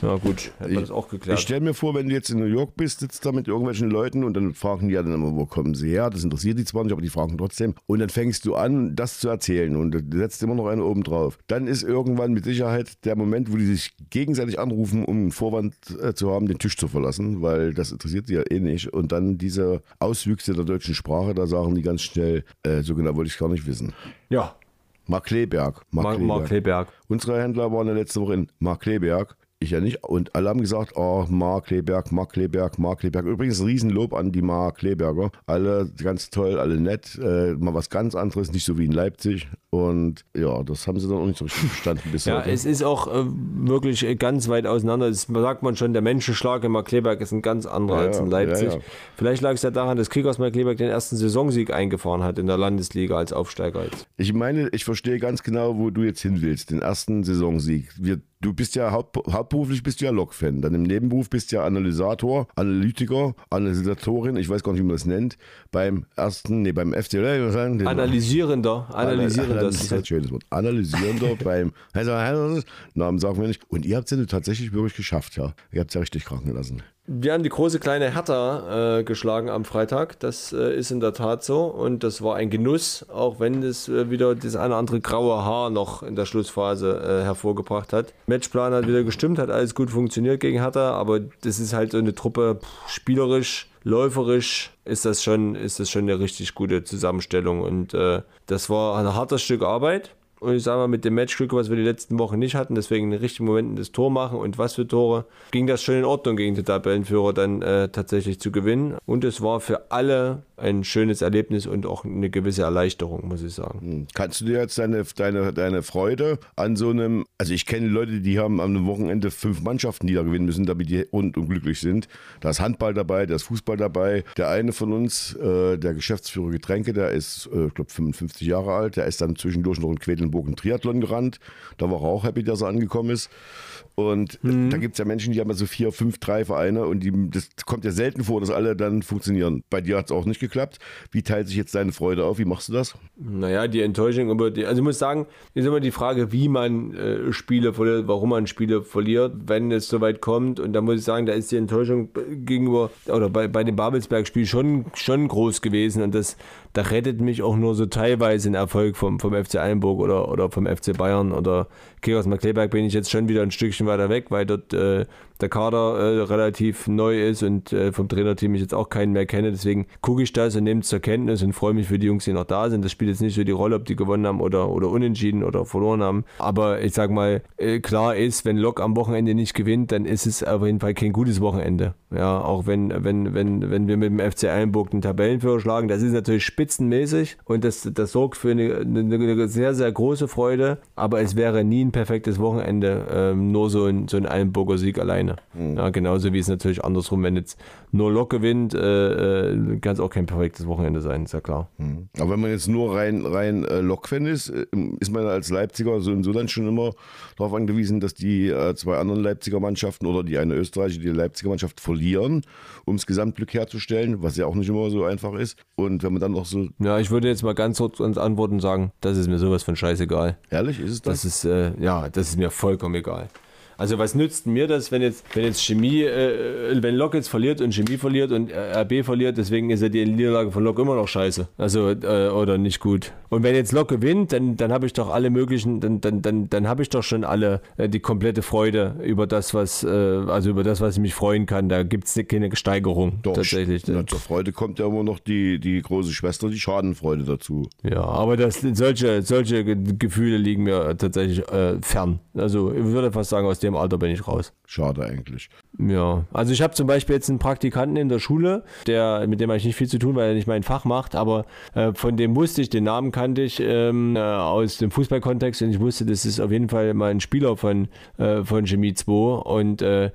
Ja gut, hätten wir das auch geklärt. Ich stelle mir vor, wenn du jetzt in New York bist, sitzt da mit irgendwelchen Leuten und dann fragen die ja dann immer, wo kommen sie her? Das interessiert die zwar nicht, aber die fragen trotzdem. Und dann fängst du an, das zu erzählen und du setzt immer noch einen oben drauf. Dann ist irgendwann mit Sicherheit der Moment, wo die sich gegenseitig anrufen, um einen Vorwand äh, zu haben, den Tisch zu verlassen, weil das interessiert sie ja eh nicht. Und dann diese Auswüchse der deutschen Sprache, da sagen die ganz schnell, äh, so genau wollte ich es gar nicht wissen. Ja. Mark Kleberg. Mark, Mark Kleberg. Unsere Händler waren ja letzte Woche in Mark Kleberg. Ich ja nicht. Und alle haben gesagt, oh, Mark Kleberg, Mark Kleberg, Mark Kleberg. Übrigens ein Riesenlob an die Mark Kleberger. Alle ganz toll, alle nett. Äh, mal was ganz anderes, nicht so wie in Leipzig. Und ja, das haben sie dann auch nicht so richtig verstanden bis [LAUGHS] Ja, heute. es ist auch äh, wirklich ganz weit auseinander. Das sagt man schon, der Menschenschlag in Markleberg ist ein ganz anderer Ja, als in Leipzig. ja, ja. Vielleicht lag es ja daran, dass Kickers Markleberg den ersten Saisonsieg eingefahren hat in der Landesliga als Aufsteiger jetzt. Ich meine, ich verstehe ganz genau, wo du jetzt hin willst. Den ersten Saisonsieg. Wir, du bist ja haupt, hauptberuflich bist du ja Lok-Fan. Dann im Nebenberuf bist du ja Analysator, Analytiker, Analysatorin, ich weiß gar nicht, wie man das nennt. Beim ersten, nee, beim FC. Analysierender, analysierender. Das ist ein schönes Wort. Analysierender [LAUGHS] beim Namen sagen wir nicht. Und ihr habt es ja tatsächlich wirklich geschafft, ja. Ihr habt es ja richtig kranken lassen. Wir haben die große kleine Hertha äh, geschlagen am Freitag. Das äh, ist in der Tat so. Und das war ein Genuss, auch wenn es äh, wieder das eine oder andere graue Haar noch in der Schlussphase äh, hervorgebracht hat. Matchplan hat wieder gestimmt, hat alles gut funktioniert gegen Hertha, aber das ist halt so eine Truppe pff, spielerisch. Läuferisch ist das schon, ist das schon eine richtig gute Zusammenstellung und äh, das war ein hartes Stück Arbeit. Und ich sage mal, mit dem Matchglück, was wir die letzten Wochen nicht hatten, deswegen in den richtigen Momenten das Tor machen und was für Tore, ging das schon in Ordnung gegen den Tabellenführer dann äh, tatsächlich zu gewinnen. Und es war für alle ein schönes Erlebnis und auch eine gewisse Erleichterung, muss ich sagen. Kannst du dir jetzt deine, deine, deine Freude an so einem, also ich kenne Leute, die haben am Wochenende fünf Mannschaften, die da gewinnen müssen, damit die und glücklich sind. Da ist Handball dabei, da ist Fußball dabei. Der eine von uns, äh, der Geschäftsführer Getränke, der ist, äh, ich glaube, 55 Jahre alt, der ist dann zwischendurch noch in Quedlinburg einen Triathlon gerannt. Da war er auch happy, dass er angekommen ist. Und da gibt es ja Menschen, die haben so vier, fünf, drei Vereine und die, das kommt ja selten vor, dass alle dann funktionieren. Bei dir hat es auch nicht geklappt. Wie teilt sich jetzt deine Freude auf? Wie machst du das? Naja, die Enttäuschung über die, also ich muss sagen, ist immer die Frage, wie man äh, Spiele verliert, warum man Spiele verliert, wenn es soweit kommt. Und da muss ich sagen, da ist die Enttäuschung gegenüber, oder bei, bei dem Babelsberg-Spiel schon, schon groß gewesen. Und das, da rettet mich auch nur so teilweise ein Erfolg vom, vom FC Eilenburg oder, oder vom FC Bayern oder Kickers Markleberg bin ich jetzt schon wieder ein Stückchen weiter weg, weil dort äh, der Kader äh, relativ neu ist und äh, vom Trainerteam ich jetzt auch keinen mehr kenne. Deswegen gucke ich das und nehme es zur Kenntnis und freue mich für die Jungs, die noch da sind. Das spielt jetzt nicht so die Rolle, ob die gewonnen haben oder, oder unentschieden oder verloren haben. Aber ich sag mal, äh, klar ist, wenn Lok am Wochenende nicht gewinnt, dann ist es auf jeden Fall kein gutes Wochenende. Ja, auch wenn, wenn, wenn, wenn wir mit dem FC Eilenburg den Tabellenführer schlagen, das ist natürlich spitzenmäßig und das, das sorgt für eine, eine, eine sehr, sehr große Freude. Aber es wäre nie ein perfektes Wochenende, ähm, nur so ein, so ein Eilenburger Sieg alleine. Ja, genauso wie es natürlich andersrum, wenn jetzt nur Lok gewinnt, äh, äh, kann es auch kein perfektes Wochenende sein, ist ja klar. Aber wenn man jetzt nur rein, rein äh, Lok-Fan ist, äh, ist man als Leipziger so und so dann schon immer darauf angewiesen, dass die äh, zwei anderen Leipziger Mannschaften oder die eine österreichische, die Leipziger Mannschaft verlieren, um das Gesamtglück herzustellen, was ja auch nicht immer so einfach ist. Und wenn man dann noch so, Ja, ich würde jetzt mal ganz kurz ans Antworten sagen, das ist mir sowas von scheißegal. ehrlich ist es das? Das ist, äh, ja, das ist mir vollkommen egal. Also was nützt mir das, wenn jetzt, wenn jetzt Chemie, äh, wenn Lok jetzt verliert und Chemie verliert und äh, RB verliert, deswegen ist ja die Niederlage von Lok immer noch scheiße. Also, äh, oder nicht gut. Und wenn jetzt Lok gewinnt, dann, dann habe ich doch alle möglichen, dann, dann, dann, dann habe ich doch schon alle äh, die komplette Freude über das, was, äh, also über das, was ich mich freuen kann. Da gibt es keine Steigerung Doch, tatsächlich. Na, zur Freude kommt ja immer noch die, die große Schwester, die Schadenfreude dazu. Ja, aber das, solche, solche Ge- Gefühle liegen mir tatsächlich äh, fern. Also ich würde fast sagen, aus dem Alter bin ich raus. Schade eigentlich. Ja, also ich habe zum Beispiel jetzt einen Praktikanten in der Schule, der, mit dem habe ich nicht viel zu tun, weil er nicht mein Fach macht, aber äh, von dem wusste ich, den Namen kannte ich ähm, äh, aus dem Fußballkontext und ich wusste, das ist auf jeden Fall mal ein Spieler von, äh, von Chemie 2 und äh,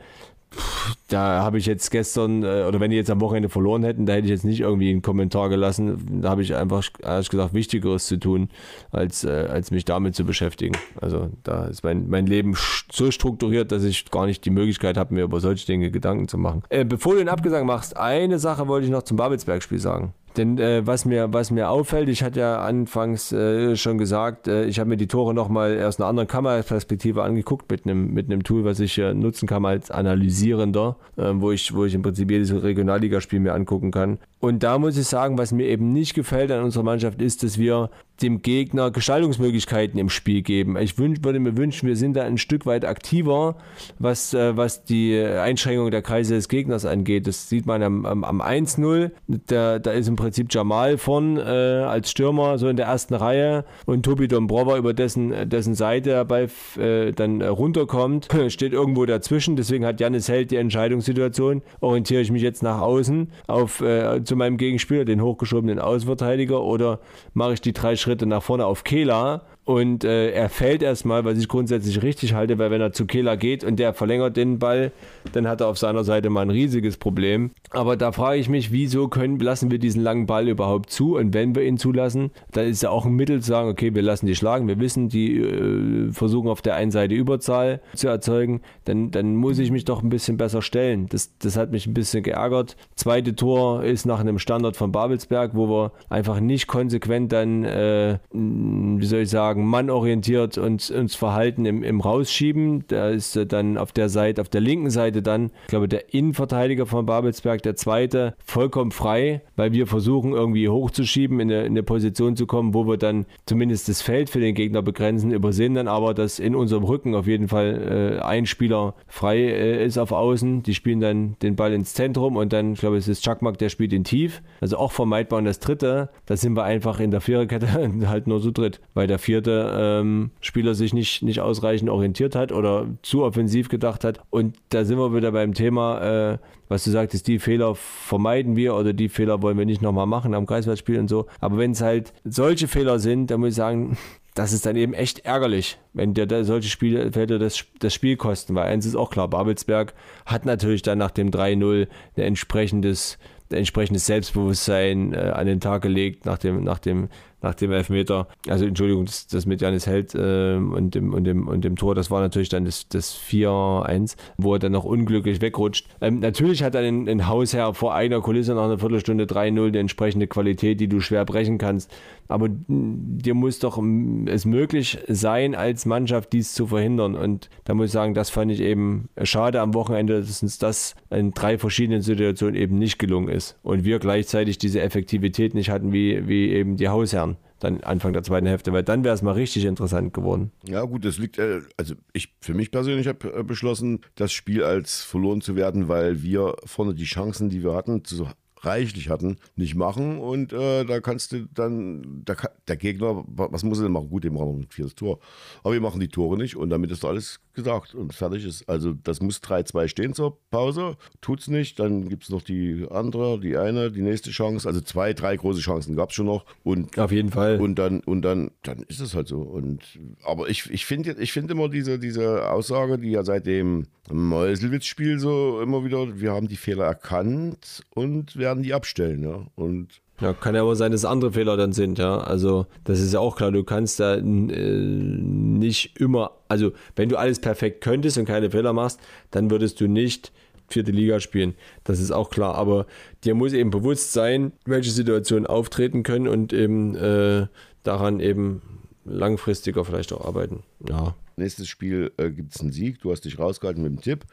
da habe ich jetzt gestern, äh, oder wenn die jetzt am Wochenende verloren hätten, da hätte ich jetzt nicht irgendwie einen Kommentar gelassen. Da habe ich einfach, ehrlich gesagt, Wichtigeres zu tun, als, äh, als mich damit zu beschäftigen. Also da ist mein, mein Leben so strukturiert, dass ich gar nicht die Möglichkeit habe, mir über solche Dinge Gedanken zu machen. Äh, bevor du den Abgesang machst, eine Sache wollte ich noch zum Babelsberg-Spiel sagen. Denn äh, was, mir, was mir auffällt, ich hatte ja anfangs äh, schon gesagt, äh, ich habe mir die Tore nochmal aus einer anderen Kameraperspektive angeguckt mit einem mit Tool, was ich nutzen kann als Analysierender, äh, wo, ich, wo ich im Prinzip jedes Regionalligaspiel mir angucken kann. Und da muss ich sagen, was mir eben nicht gefällt an unserer Mannschaft ist, dass wir dem Gegner Gestaltungsmöglichkeiten im Spiel geben. Ich wünsch, würde mir wünschen, wir sind da ein Stück weit aktiver, was, äh, was die Einschränkung der Kreise des Gegners angeht. Das sieht man am, am, am 1-0. Da, da ist im Prinzip Jamal vorn äh, als Stürmer, so in der ersten Reihe und Tobi Dombrova über dessen, dessen Seite dabei äh, dann runterkommt, [CLEARS THROAT] steht irgendwo dazwischen. Deswegen hat Janis Held die Entscheidungssituation. Orientiere ich mich jetzt nach außen auf äh, zu meinem Gegenspieler, den hochgeschobenen Außenverteidiger, oder mache ich die drei Schritte nach vorne auf Kehla und äh, er fällt erstmal, was ich grundsätzlich richtig halte, weil wenn er zu Kehla geht und der verlängert den Ball, dann hat er auf seiner Seite mal ein riesiges Problem. Aber da frage ich mich, wieso können, lassen wir diesen langen Ball überhaupt zu? Und wenn wir ihn zulassen, dann ist ja auch ein Mittel zu sagen, okay, wir lassen die schlagen. Wir wissen, die äh, versuchen auf der einen Seite Überzahl zu erzeugen. Dann, dann muss ich mich doch ein bisschen besser stellen. Das, das hat mich ein bisschen geärgert. Zweite Tor ist nach einem Standard von Babelsberg, wo wir einfach nicht konsequent dann, äh, wie soll ich sagen, mannorientiert uns, uns verhalten im, im Rausschieben. Da ist dann auf der Seite, auf der linken Seite dann, ich glaube, der Innenverteidiger von Babelsberg, der zweite, vollkommen frei, weil wir versuchen irgendwie hochzuschieben, in eine, in eine Position zu kommen, wo wir dann zumindest das Feld für den Gegner begrenzen, übersehen dann aber, dass in unserem Rücken auf jeden Fall äh, ein Spieler frei äh, ist auf Außen. Die spielen dann den Ball ins Zentrum und dann, ich glaube, es ist Chakmak, der spielt ihn tief. Also auch vermeidbar. Und das dritte, da sind wir einfach in der Viererkette [LAUGHS] halt nur so dritt, weil der vierte ähm, Spieler sich nicht, nicht ausreichend orientiert hat oder zu offensiv gedacht hat. Und da sind wir wieder beim Thema, äh, was du sagtest, die Fehler vermeiden wir oder die Fehler wollen wir nicht nochmal machen am Kreiswärtsspiel und so. Aber wenn es halt solche Fehler sind, dann muss ich sagen, das ist dann eben echt ärgerlich, wenn dir da solche Spielfelder das, das Spiel kosten. Weil eins ist auch klar, Babelsberg hat natürlich dann nach dem 3-0 ein entsprechendes, ein entsprechendes Selbstbewusstsein äh, an den Tag gelegt nach dem, nach dem nach dem Elfmeter. Also Entschuldigung, das, das mit Janis Held äh, und, dem, und, dem, und dem Tor, das war natürlich dann das, das 4-1, wo er dann noch unglücklich wegrutscht. Ähm, natürlich hat er ein, ein Hausherr vor einer Kulisse nach einer Viertelstunde 3-0 die entsprechende Qualität, die du schwer brechen kannst. Aber dir muss doch es möglich sein, als Mannschaft dies zu verhindern. Und da muss ich sagen, das fand ich eben schade am Wochenende, dass uns das in drei verschiedenen Situationen eben nicht gelungen ist. Und wir gleichzeitig diese Effektivität nicht hatten, wie, wie eben die Hausherren dann Anfang der zweiten Hälfte, weil dann wäre es mal richtig interessant geworden. Ja, gut, das liegt, äh, also ich für mich persönlich habe äh, beschlossen, das Spiel als verloren zu werden, weil wir vorne die Chancen, die wir hatten, zu reichlich hatten, nicht machen und äh, da kannst du dann, der, der Gegner, was muss er denn machen? Gut, dem machen ein viertes Tor, aber wir machen die Tore nicht und damit ist doch alles gesagt und fertig ist. Also das muss 3-2 stehen zur Pause, tut's nicht, dann gibt es noch die andere, die eine, die nächste Chance, also zwei, drei große Chancen gab es schon noch und Auf jeden Fall. und dann, und dann, dann ist es halt so. Und, aber ich, ich finde ich find immer diese, diese Aussage, die ja seit dem Meuselwitz-Spiel so immer wieder, wir haben die Fehler erkannt und werden die abstellen. Ja? Und Ja, kann ja aber sein, dass andere Fehler dann sind, ja. Also, das ist ja auch klar, du kannst da äh, nicht immer, also, wenn du alles perfekt könntest und keine Fehler machst, dann würdest du nicht vierte Liga spielen. Das ist auch klar. Aber dir muss eben bewusst sein, welche Situationen auftreten können und eben äh, daran eben langfristiger vielleicht auch arbeiten. ja. Nächstes Spiel äh, gibt es einen Sieg. Du hast dich rausgehalten mit dem Tipp.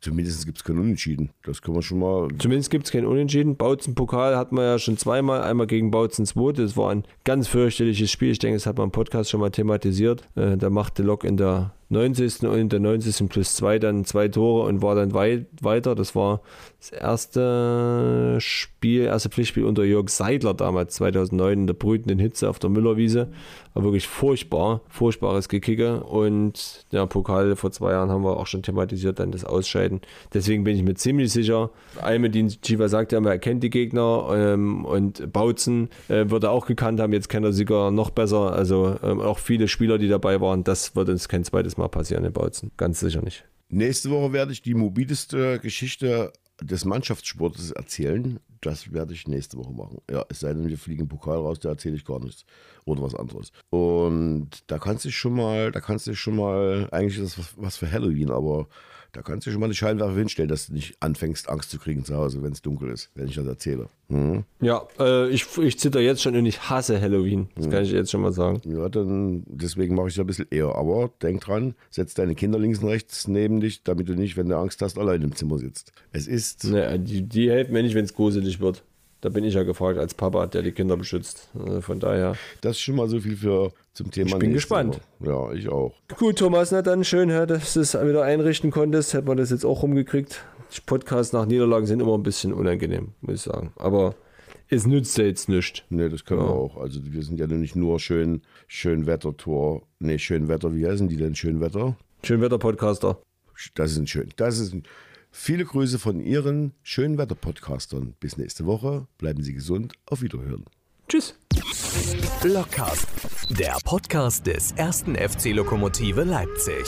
Zumindest gibt es keinen Unentschieden. Das können wir schon mal. Zumindest gibt es keinen Unentschieden. Bautzen-Pokal hatten wir ja schon zweimal. Einmal gegen Bautzen 2. Das war ein ganz fürchterliches Spiel. Ich denke, das hat man im Podcast schon mal thematisiert. Äh, da machte Lok in der 90. und in der 90. plus 2 dann zwei Tore und war dann weit, weiter. Das war das erste Spiel, erste Pflichtspiel unter Jörg Seidler damals, 2009, in der brütenden Hitze auf der Müllerwiese. War wirklich furchtbar, furchtbares Gekicke. Und ja, Pokal vor zwei Jahren haben wir auch schon thematisiert, dann das Ausscheiden. Deswegen bin ich mir ziemlich sicher, Almedin Chiva sagt ja, er kennt die Gegner ähm, und Bautzen äh, wird er auch gekannt haben. Jetzt kennt er sogar noch besser. Also ähm, auch viele Spieler, die dabei waren, das wird uns kein zweites Mal passieren in Bautzen. Ganz sicher nicht. Nächste Woche werde ich die mobileste Geschichte des Mannschaftssportes erzählen. Das werde ich nächste Woche machen. Ja, es sei denn, wir fliegen Pokal raus, da erzähle ich gar nichts. Oder was anderes. Und da kannst du schon mal, da kannst du schon mal, eigentlich ist das was für Halloween, aber da kannst du schon mal eine Scheinwerfer hinstellen, dass du nicht anfängst, Angst zu kriegen zu Hause, wenn es dunkel ist, wenn ich das erzähle. Mhm. Ja, äh, ich, ich zitter jetzt schon und ich hasse Halloween. Das mhm. kann ich jetzt schon mal sagen. Ja, dann deswegen mache ich es ein bisschen eher. Aber denk dran, setz deine Kinder links und rechts neben dich, damit du nicht, wenn du Angst hast, allein im Zimmer sitzt. Es ist. Naja, die, die helfen mir nicht, wenn es gruselig wird. Da bin ich ja gefragt als Papa, der die Kinder beschützt. Also von daher. Das ist schon mal so viel für zum Thema. Ich bin gespannt. Ja, ich auch. Gut, Thomas, na dann schön, dass du es wieder einrichten konntest. Hätten wir das jetzt auch rumgekriegt. Podcasts nach Niederlagen sind immer ein bisschen unangenehm, muss ich sagen. Aber es nützt ja jetzt nichts. Nee, das können ja. wir auch. Also wir sind ja nicht nur schön, schön Wetter-Tor. Nee, schön Wetter, wie heißen die denn? Schön Wetter? Schön Wetter-Podcaster. Das ist ein schön. Das ist ein Viele Grüße von Ihren schönen Wetter-Podcastern. Bis nächste Woche. Bleiben Sie gesund. Auf Wiederhören. Tschüss. Blockcast, der Podcast des ersten FC Lokomotive Leipzig.